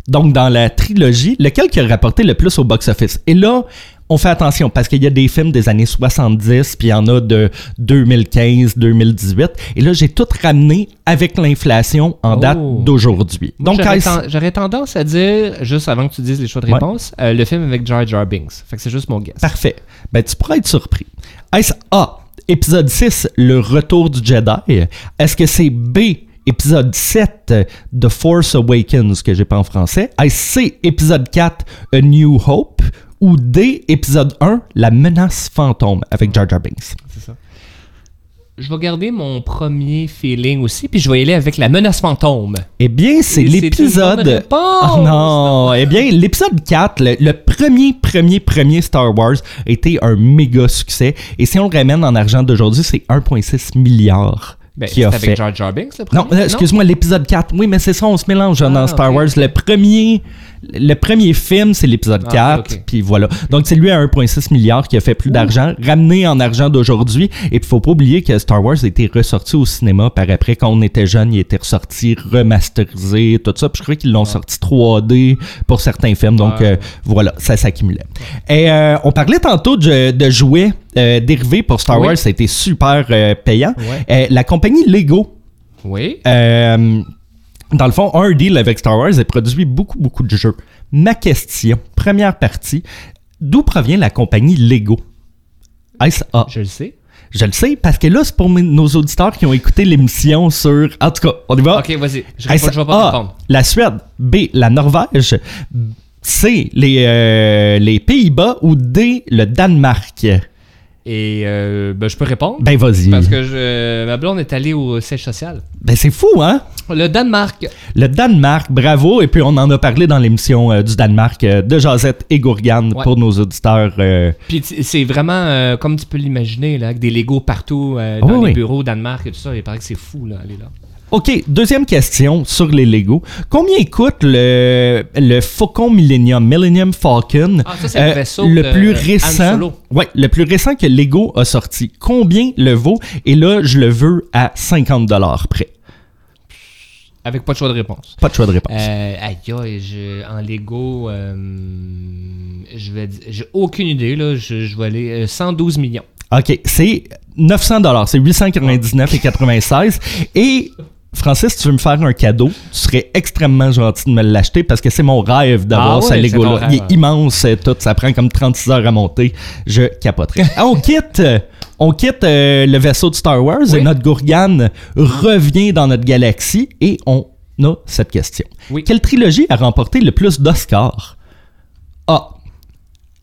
[SPEAKER 4] Donc, dans la trilogie, lequel qui a rapporté le plus au box-office? Et là, on fait attention parce qu'il y a des films des années 70, puis il y en a de 2015, 2018. Et là, j'ai tout ramené avec l'inflation en
[SPEAKER 3] Oh.
[SPEAKER 4] date d'aujourd'hui. Donc,
[SPEAKER 3] j'aurais, ten- tendance à dire, juste avant que tu dises les choix de
[SPEAKER 4] Ouais.
[SPEAKER 3] réponse, euh, le film avec Jar Jar Binks. Fait que c'est juste mon guess.
[SPEAKER 4] Parfait. Ben, tu pourras être surpris. Est-ce A, épisode 6, Le Retour du Jedi? Est-ce que c'est B, épisode 7, The Force Awakens, que j'ai pas en français? C, épisode 4, A New Hope? Ou D, épisode 1, La menace fantôme, avec Jar Jar Binks?
[SPEAKER 3] C'est ça. Je vais garder mon premier feeling aussi, puis je vais y aller avec la menace fantôme.
[SPEAKER 4] Eh bien, c'est l'épisode... Oh non! Eh bien, l'épisode 4, le, le premier, premier, premier Star Wars, a été un méga succès. Et si on le ramène en argent d'aujourd'hui, c'est 1,6 milliard
[SPEAKER 3] Ben,
[SPEAKER 4] qui a
[SPEAKER 3] avec
[SPEAKER 4] fait.
[SPEAKER 3] Jar Jar Binks, le premier?
[SPEAKER 4] Non, euh, excuse-moi, l'épisode 4. Oui, mais c'est ça, on se mélange
[SPEAKER 3] Ah,
[SPEAKER 4] dans Star. Wars. Le premier, le premier film, c'est l'épisode
[SPEAKER 3] Ah,
[SPEAKER 4] 4.
[SPEAKER 3] ok, ok.
[SPEAKER 4] Puis voilà. Donc, c'est lui à 1,6 milliard qui a fait plus d'argent, ramené en argent d'aujourd'hui. Et puis, faut pas oublier que Star Wars a été ressorti au cinéma par après. Quand on était jeune, il était ressorti, remasterisé, tout ça. Puis je crois qu'ils l'ont sorti 3D pour certains films. Donc,
[SPEAKER 3] Ouais.
[SPEAKER 4] euh, voilà, ça s'accumulait. Et euh, on parlait tantôt de, de jouets euh, dérivés pour Star
[SPEAKER 3] Oui.
[SPEAKER 4] Wars. Ça a été super euh, payant.
[SPEAKER 3] Ouais.
[SPEAKER 4] La compagnie Lego
[SPEAKER 3] Oui.
[SPEAKER 4] euh, dans le fond, un deal avec Star Wars a produit beaucoup, beaucoup de jeux. Ma question, première partie, d'où provient la compagnie Lego? Est-ce A?
[SPEAKER 3] Je le sais.
[SPEAKER 4] Je le sais, parce que là, c'est pour nos auditeurs qui ont écouté l'émission sur... En tout cas, on y va?
[SPEAKER 3] Ok, vas-y. Je,
[SPEAKER 4] ça-
[SPEAKER 3] je vais pas
[SPEAKER 4] A,
[SPEAKER 3] répondre.
[SPEAKER 4] la Suède. B, la Norvège. C, les, euh, les Pays-Bas. Ou D, le Danemark?
[SPEAKER 3] Et euh, ben, je peux répondre.
[SPEAKER 4] Ben, vas-y.
[SPEAKER 3] Parce que je, ma blonde est allée au siège social.
[SPEAKER 4] Ben, c'est fou, hein?
[SPEAKER 3] Le Danemark.
[SPEAKER 4] Le Danemark, bravo. Et puis, on en a parlé dans l'émission euh, du Danemark euh, de Josette et Gourgane
[SPEAKER 3] Ouais.
[SPEAKER 4] pour nos auditeurs. euh,
[SPEAKER 3] Puis c'est vraiment comme tu peux l'imaginer, là, avec des Legos partout
[SPEAKER 4] Oh,
[SPEAKER 3] dans
[SPEAKER 4] oui.
[SPEAKER 3] les bureaux au Danemark et tout ça. Il paraît que c'est fou, là, aller là.
[SPEAKER 4] OK, deuxième question sur les Lego. Combien coûte le, le Faucon Millennium, Millennium Falcon?
[SPEAKER 3] Ah, ça, le vaisseau
[SPEAKER 4] le
[SPEAKER 3] de
[SPEAKER 4] plus récent? Ouais, le plus récent que Lego a sorti. Combien le vaut? Et là, je le veux à 50 près.
[SPEAKER 3] Avec pas de choix de réponse.
[SPEAKER 4] Pas de choix de réponse.
[SPEAKER 3] Euh, aïe, je- en Lego, euh, je vais j'ai aucune idée, là. Je, je vais aller euh, 112 millions.
[SPEAKER 4] OK, c'est 900 c'est 899,96 et Francis, tu veux me faire un cadeau, tu serais extrêmement gentil de me l'acheter parce que c'est mon rêve d'avoir
[SPEAKER 3] Ah
[SPEAKER 4] ce Lego-là. Il est immense, euh, tout. Ça prend comme 36 heures à monter. Je capoterais. Ah, on quitte, euh, on quitte euh, le vaisseau de Star Wars et notre Gourgane revient dans notre galaxie et on a cette question.
[SPEAKER 3] Oui.
[SPEAKER 4] Quelle trilogie a remporté le plus d'Oscars? A.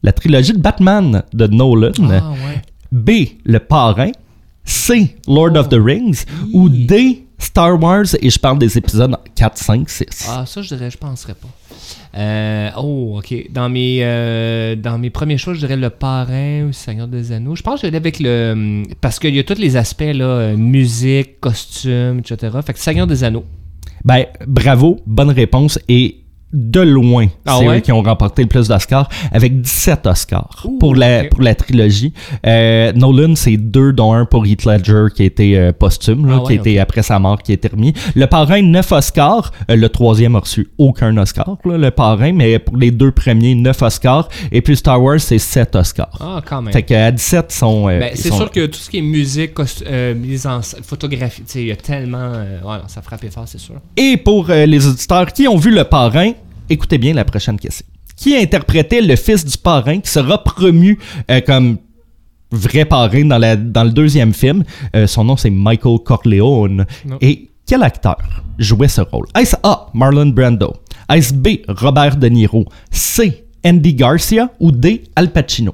[SPEAKER 4] La trilogie de Batman de Nolan.
[SPEAKER 3] Ah, ouais.
[SPEAKER 4] B. Le parrain. C. Lord of the Rings. Ou D. Star Wars. Et je parle des épisodes 4, 5, 6.
[SPEAKER 3] Ah, ça, je dirais, je penserais pas. Euh, oh, ok. Dans mes, euh, dans mes premiers choix, je dirais le parrain ou Seigneur des Anneaux. Je pense que aller avec le. hum, Parce qu'il y a tous les aspects, là, euh, musique, costume, etc. Fait que Seigneur des Anneaux.
[SPEAKER 4] Ben, bravo. Bonne réponse. Et de loin,
[SPEAKER 3] Ah
[SPEAKER 4] c'est
[SPEAKER 3] ouais?
[SPEAKER 4] eux qui ont remporté le plus d'Oscars, avec 17 Oscars
[SPEAKER 3] Ouh,
[SPEAKER 4] pour, la, pour la trilogie. Euh, Nolan, c'est deux, dont un pour Heath Ledger, qui était euh, posthume, là,
[SPEAKER 3] Ah
[SPEAKER 4] qui
[SPEAKER 3] ouais,
[SPEAKER 4] était après sa mort, qui était remis. Le parrain, 9 Oscars. Euh, le troisième a reçu aucun Oscar, là, le parrain, mais pour les deux premiers, 9 Oscars. Et puis Star Wars, c'est 7 Oscars.
[SPEAKER 3] Ah, quand même.
[SPEAKER 4] Fait qu'à 17, ils sont. euh,
[SPEAKER 3] Ben,
[SPEAKER 4] ils
[SPEAKER 3] c'est sûr que tout ce qui est musique, euh, mise en photographie, il y a tellement. euh, ouais, non, ça frappait fort, c'est sûr.
[SPEAKER 4] Et pour euh, les auditeurs qui ont vu le parrain, écoutez bien la prochaine question. Qui interprétait le fils du parrain qui sera promu euh, comme vrai parrain dans, la, dans le deuxième film? Euh, son nom, c'est Michael Corleone.
[SPEAKER 3] Non.
[SPEAKER 4] Et quel acteur jouait ce rôle? Est-ce A. Marlon Brando? Est-ce B. Robert De Niro? C. Andy Garcia? Ou D. Al Pacino?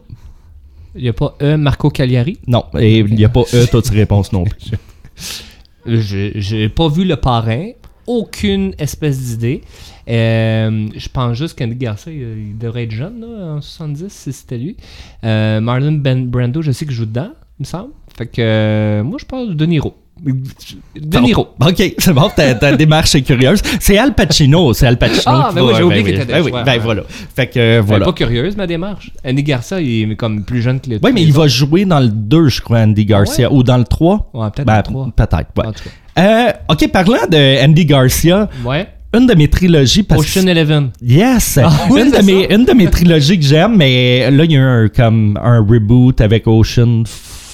[SPEAKER 3] Il n'y a pas E. Marco Cagliari?
[SPEAKER 4] Non, et il n'y a pas E, toutes réponses non plus?
[SPEAKER 3] Je J'ai pas vu le parrain. Aucune espèce d'idée. Euh, je pense juste qu'Andy Garcia, il, devrait être jeune, là, en 70, si c'était lui. Euh, Marlon ben Brando, je sais qu'il joue dedans, il me semble. Fait que euh, moi, je parle de De Niro. De Niro.
[SPEAKER 4] OK, c'est bon, ta, ta démarche est curieuse. C'est Al Pacino, c'est Al Pacino.
[SPEAKER 3] Ah, ben oui, j'ai oublié
[SPEAKER 4] ben
[SPEAKER 3] qu'il était
[SPEAKER 4] ben oui, ben voilà. Fait que euh, voilà.
[SPEAKER 3] pas curieuse, ma démarche. Andy Garcia, il est comme plus jeune que les
[SPEAKER 4] Oui, mais il va jouer dans le 2, je crois, Andy Garcia.
[SPEAKER 3] Ouais?
[SPEAKER 4] Ou dans le 3.
[SPEAKER 3] Ouais, peut-être
[SPEAKER 4] Ben,
[SPEAKER 3] dans le trois.
[SPEAKER 4] Peut-être, ouais. Euh, OK, parlant de Andy Garcia,
[SPEAKER 3] Ouais.
[SPEAKER 4] Une de mes trilogies... Parce
[SPEAKER 3] Ocean Eleven.
[SPEAKER 4] Yes!
[SPEAKER 3] Ah oui,
[SPEAKER 4] une, de mes, une de mes trilogies que j'aime, mais là, il y a eu un, comme un reboot avec Ocean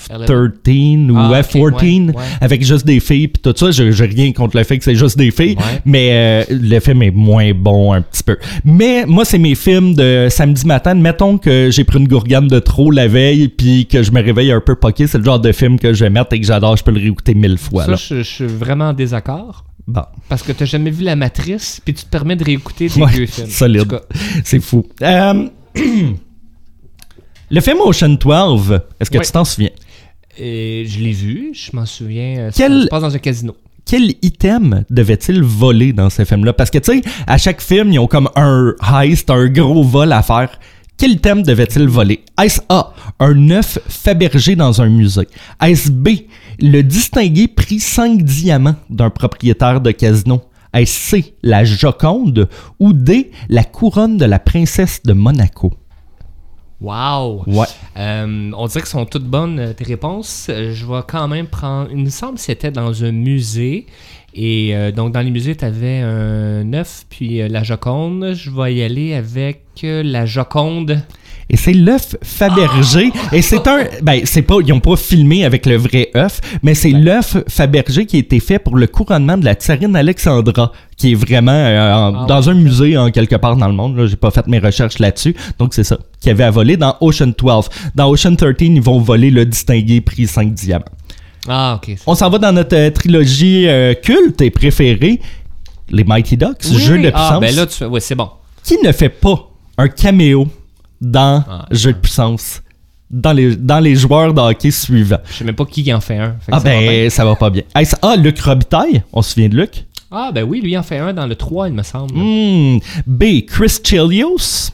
[SPEAKER 4] 13 ou
[SPEAKER 3] Ah, ok,
[SPEAKER 4] F14
[SPEAKER 3] ouais, ouais.
[SPEAKER 4] avec juste des filles puis tout ça. Je J'ai rien contre le fait que c'est juste des filles,
[SPEAKER 3] Ouais.
[SPEAKER 4] mais euh, le film est moins bon un petit peu. Mais moi, c'est mes films de samedi matin. Mettons que j'ai pris une gourgane de trop la veille puis que je me réveille un peu poqué. C'est le genre de film que je vais mettre et que j'adore. Je peux le réécouter mille fois.
[SPEAKER 3] Ça,
[SPEAKER 4] là.
[SPEAKER 3] je, je suis vraiment en désaccord.
[SPEAKER 4] Bon.
[SPEAKER 3] Parce que t'as jamais vu La Matrice, puis tu te permets de réécouter des
[SPEAKER 4] Ouais,
[SPEAKER 3] vieux films.
[SPEAKER 4] solide. C'est fou. Euh, le film Ocean 12, est-ce que
[SPEAKER 3] Ouais.
[SPEAKER 4] tu t'en souviens?
[SPEAKER 3] et je l'ai vu, je m'en souviens. euh,
[SPEAKER 4] Quel-
[SPEAKER 3] Ça se passe dans un casino.
[SPEAKER 4] Quel item devait-il voler dans ce film-là? Parce que, tu sais, à chaque film, ils ont comme un heist, un gros vol à faire. Quel item devait-il voler? Est-ce A, un œuf fabergé dans un musée? Est-ce B, le distingué prix 5 diamants d'un propriétaire de casino? Est-ce C, la Joconde? Ou D, la couronne de la princesse de Monaco?
[SPEAKER 3] Wow!
[SPEAKER 4] Ouais.
[SPEAKER 3] Euh, on dirait que sont toutes bonnes, euh, tes réponses. Je vais quand même prendre. Il me semble que c'était dans un musée. Et euh, donc, dans les musées, tu avais un œuf, puis euh, la Joconde. Je vais y aller avec la Joconde.
[SPEAKER 4] Et c'est l'œuf Fabergé. Et c'est un. Ben, c'est pas. Ils ont pas filmé avec le vrai œuf, mais c'est l'œuf Fabergé qui a été fait pour le couronnement de la tsarine Alexandra, qui est vraiment euh, en-
[SPEAKER 3] Ah
[SPEAKER 4] dans un musée en quelque part dans le monde. Là, j'ai pas fait mes recherches là-dessus. Donc c'est ça. Qui avait à voler dans Ocean 12. Dans Ocean 13, ils vont voler le distingué prix 5 diamants.
[SPEAKER 3] Ah, ok.
[SPEAKER 4] On s'en va dans notre euh, trilogie euh, culte et préférée. Les Mighty Ducks,
[SPEAKER 3] Oui.
[SPEAKER 4] jeu de puissance.
[SPEAKER 3] Ah, ben là, tu. Ouais, c'est bon.
[SPEAKER 4] Qui ne fait pas un caméo dans
[SPEAKER 3] Ah,
[SPEAKER 4] jeu de puissance dans les, dans les joueurs de hockey suivants?
[SPEAKER 3] Je sais même pas qui en fait un. Fait
[SPEAKER 4] Ah
[SPEAKER 3] ça va
[SPEAKER 4] ben, ça va pas bien. Est-ce- ah, Luc Robitaille, on se souvient de Luc?
[SPEAKER 3] Ah, ben oui, lui en fait un dans le 3, il me semble.
[SPEAKER 4] Hmm. B. Chris Chelios.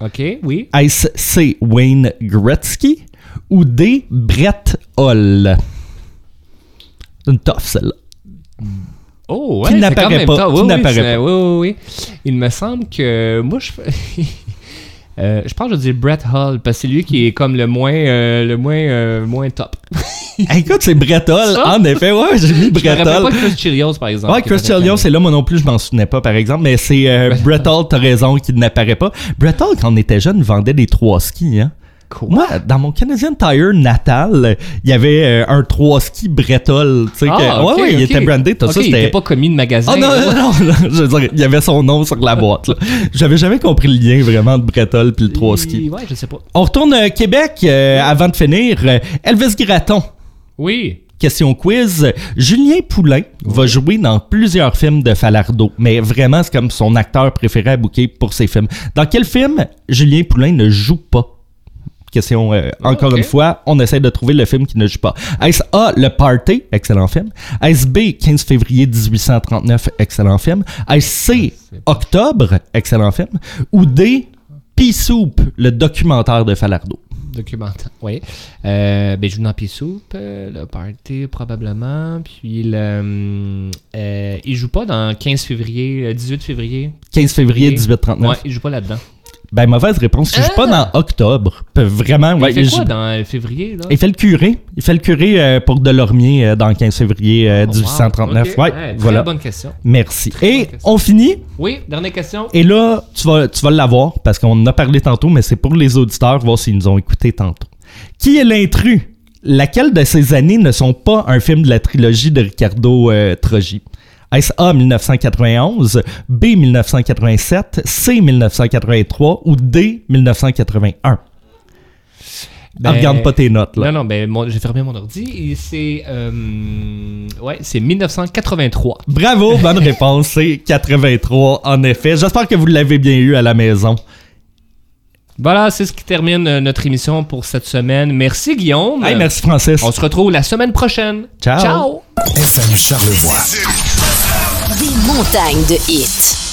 [SPEAKER 3] Ok, oui.
[SPEAKER 4] Est-ce C. Wayne Gretzky. Ou D. Brett. C'est une tough, celle-là.
[SPEAKER 3] Oh,
[SPEAKER 4] Qui
[SPEAKER 3] ouais. c'est
[SPEAKER 4] n'apparaît pas, qui
[SPEAKER 3] Oui, Oui, oui, oui. Il me semble que. Moi, je. Euh, je pense que je vais dire Brett Hull parce que c'est lui qui est comme le moins euh, le moins euh, moins top.
[SPEAKER 4] Écoute, c'est Brett Hull.
[SPEAKER 3] Ça?
[SPEAKER 4] En effet, ouais, j'ai mis Brett Hull.
[SPEAKER 3] pas Chris Chilios par exemple.
[SPEAKER 4] Ouais, Chris c'est là, moi non plus, je m'en souvenais pas, par exemple, mais c'est euh, Brett Hull, t'as raison, qui n'apparaît pas. Brett Hull, quand on était jeune, vendait des trois skis, hein.
[SPEAKER 3] Quoi?
[SPEAKER 4] Moi, dans mon Canadian Tire natal, il y avait euh, un 3 ski Brett Hull, tu sais,
[SPEAKER 3] Ah,
[SPEAKER 4] que,
[SPEAKER 3] ok,
[SPEAKER 4] ouais, ouais, il était brandé, tout ça,
[SPEAKER 3] il
[SPEAKER 4] c'était...
[SPEAKER 3] était pas commis de magasin.
[SPEAKER 4] Ah non, non, non, je veux dire, il y avait son nom sur la boîte. J'avais jamais compris le lien, vraiment, de Brett Hull puis le 3 ski.
[SPEAKER 3] Ouais, je sais pas.
[SPEAKER 4] On retourne à Québec, euh, avant de finir. Euh, Elvis Gratton.
[SPEAKER 3] Oui.
[SPEAKER 4] Question quiz. Julien Poulain va jouer dans plusieurs films de Falardeau, mais vraiment, c'est comme son acteur préféré à booker pour ses films. Dans quel film Julien Poulain ne joue pas? Question, euh, encore
[SPEAKER 3] ok.
[SPEAKER 4] une fois, on essaie de trouver le film qui ne joue pas. Est-ce A, Le Party, excellent film. Est-ce B, 15 février 1839, excellent film. Est-ce C, Octobre, excellent film. Ou D, Pea Soup, le documentaire de Falardeau.
[SPEAKER 3] Documentaire. Oui. Euh, ben, je joue dans Pea Soup, euh, le party probablement. Puis le. euh, il joue pas dans 15 février, euh, 18 février?
[SPEAKER 4] 15 février
[SPEAKER 3] Ok.
[SPEAKER 4] 1839.
[SPEAKER 3] Ouais, il joue pas là-dedans.
[SPEAKER 4] Ben, mauvaise réponse. Il joue pas dans Octobre. Vraiment, ouais,
[SPEAKER 3] il fait quoi
[SPEAKER 4] joue-
[SPEAKER 3] dans euh, février, là?
[SPEAKER 4] il fait le curé. Il fait le curé euh, pour Delormier euh, dans le 15 février euh,
[SPEAKER 3] Oh, wow.
[SPEAKER 4] 1839.
[SPEAKER 3] Ok.
[SPEAKER 4] Ouais,
[SPEAKER 3] très
[SPEAKER 4] voilà.
[SPEAKER 3] bonne question.
[SPEAKER 4] Merci.
[SPEAKER 3] Très
[SPEAKER 4] Et
[SPEAKER 3] question.
[SPEAKER 4] on finit?
[SPEAKER 3] Oui, dernière question.
[SPEAKER 4] Et là, tu vas, tu vas l'avoir parce qu'on en a parlé tantôt, mais c'est pour les auditeurs, voir s'ils nous ont écouté tantôt. Qui est l'intrus? Laquelle de ces années ne sont pas un film de la trilogie de Ricardo Trogi? Est-ce A 1991, B 1987, C 1983 ou D 1981?
[SPEAKER 3] Ben,
[SPEAKER 4] regarde pas tes notes, là.
[SPEAKER 3] Non, non, ben, j'ai fermé mon ordi. Et c'est. euh, ouais, c'est 1983.
[SPEAKER 4] Bravo, bonne réponse, c'est 83 en effet. J'espère que vous l'avez bien eu à la maison.
[SPEAKER 3] Voilà, c'est ce qui termine euh, notre émission pour cette semaine. Merci, Guillaume.
[SPEAKER 4] Hey, merci Francis.
[SPEAKER 3] On se retrouve la semaine prochaine.
[SPEAKER 4] Ciao.
[SPEAKER 3] Ciao.
[SPEAKER 1] FM Charlevoix.
[SPEAKER 6] Des montagnes de hits.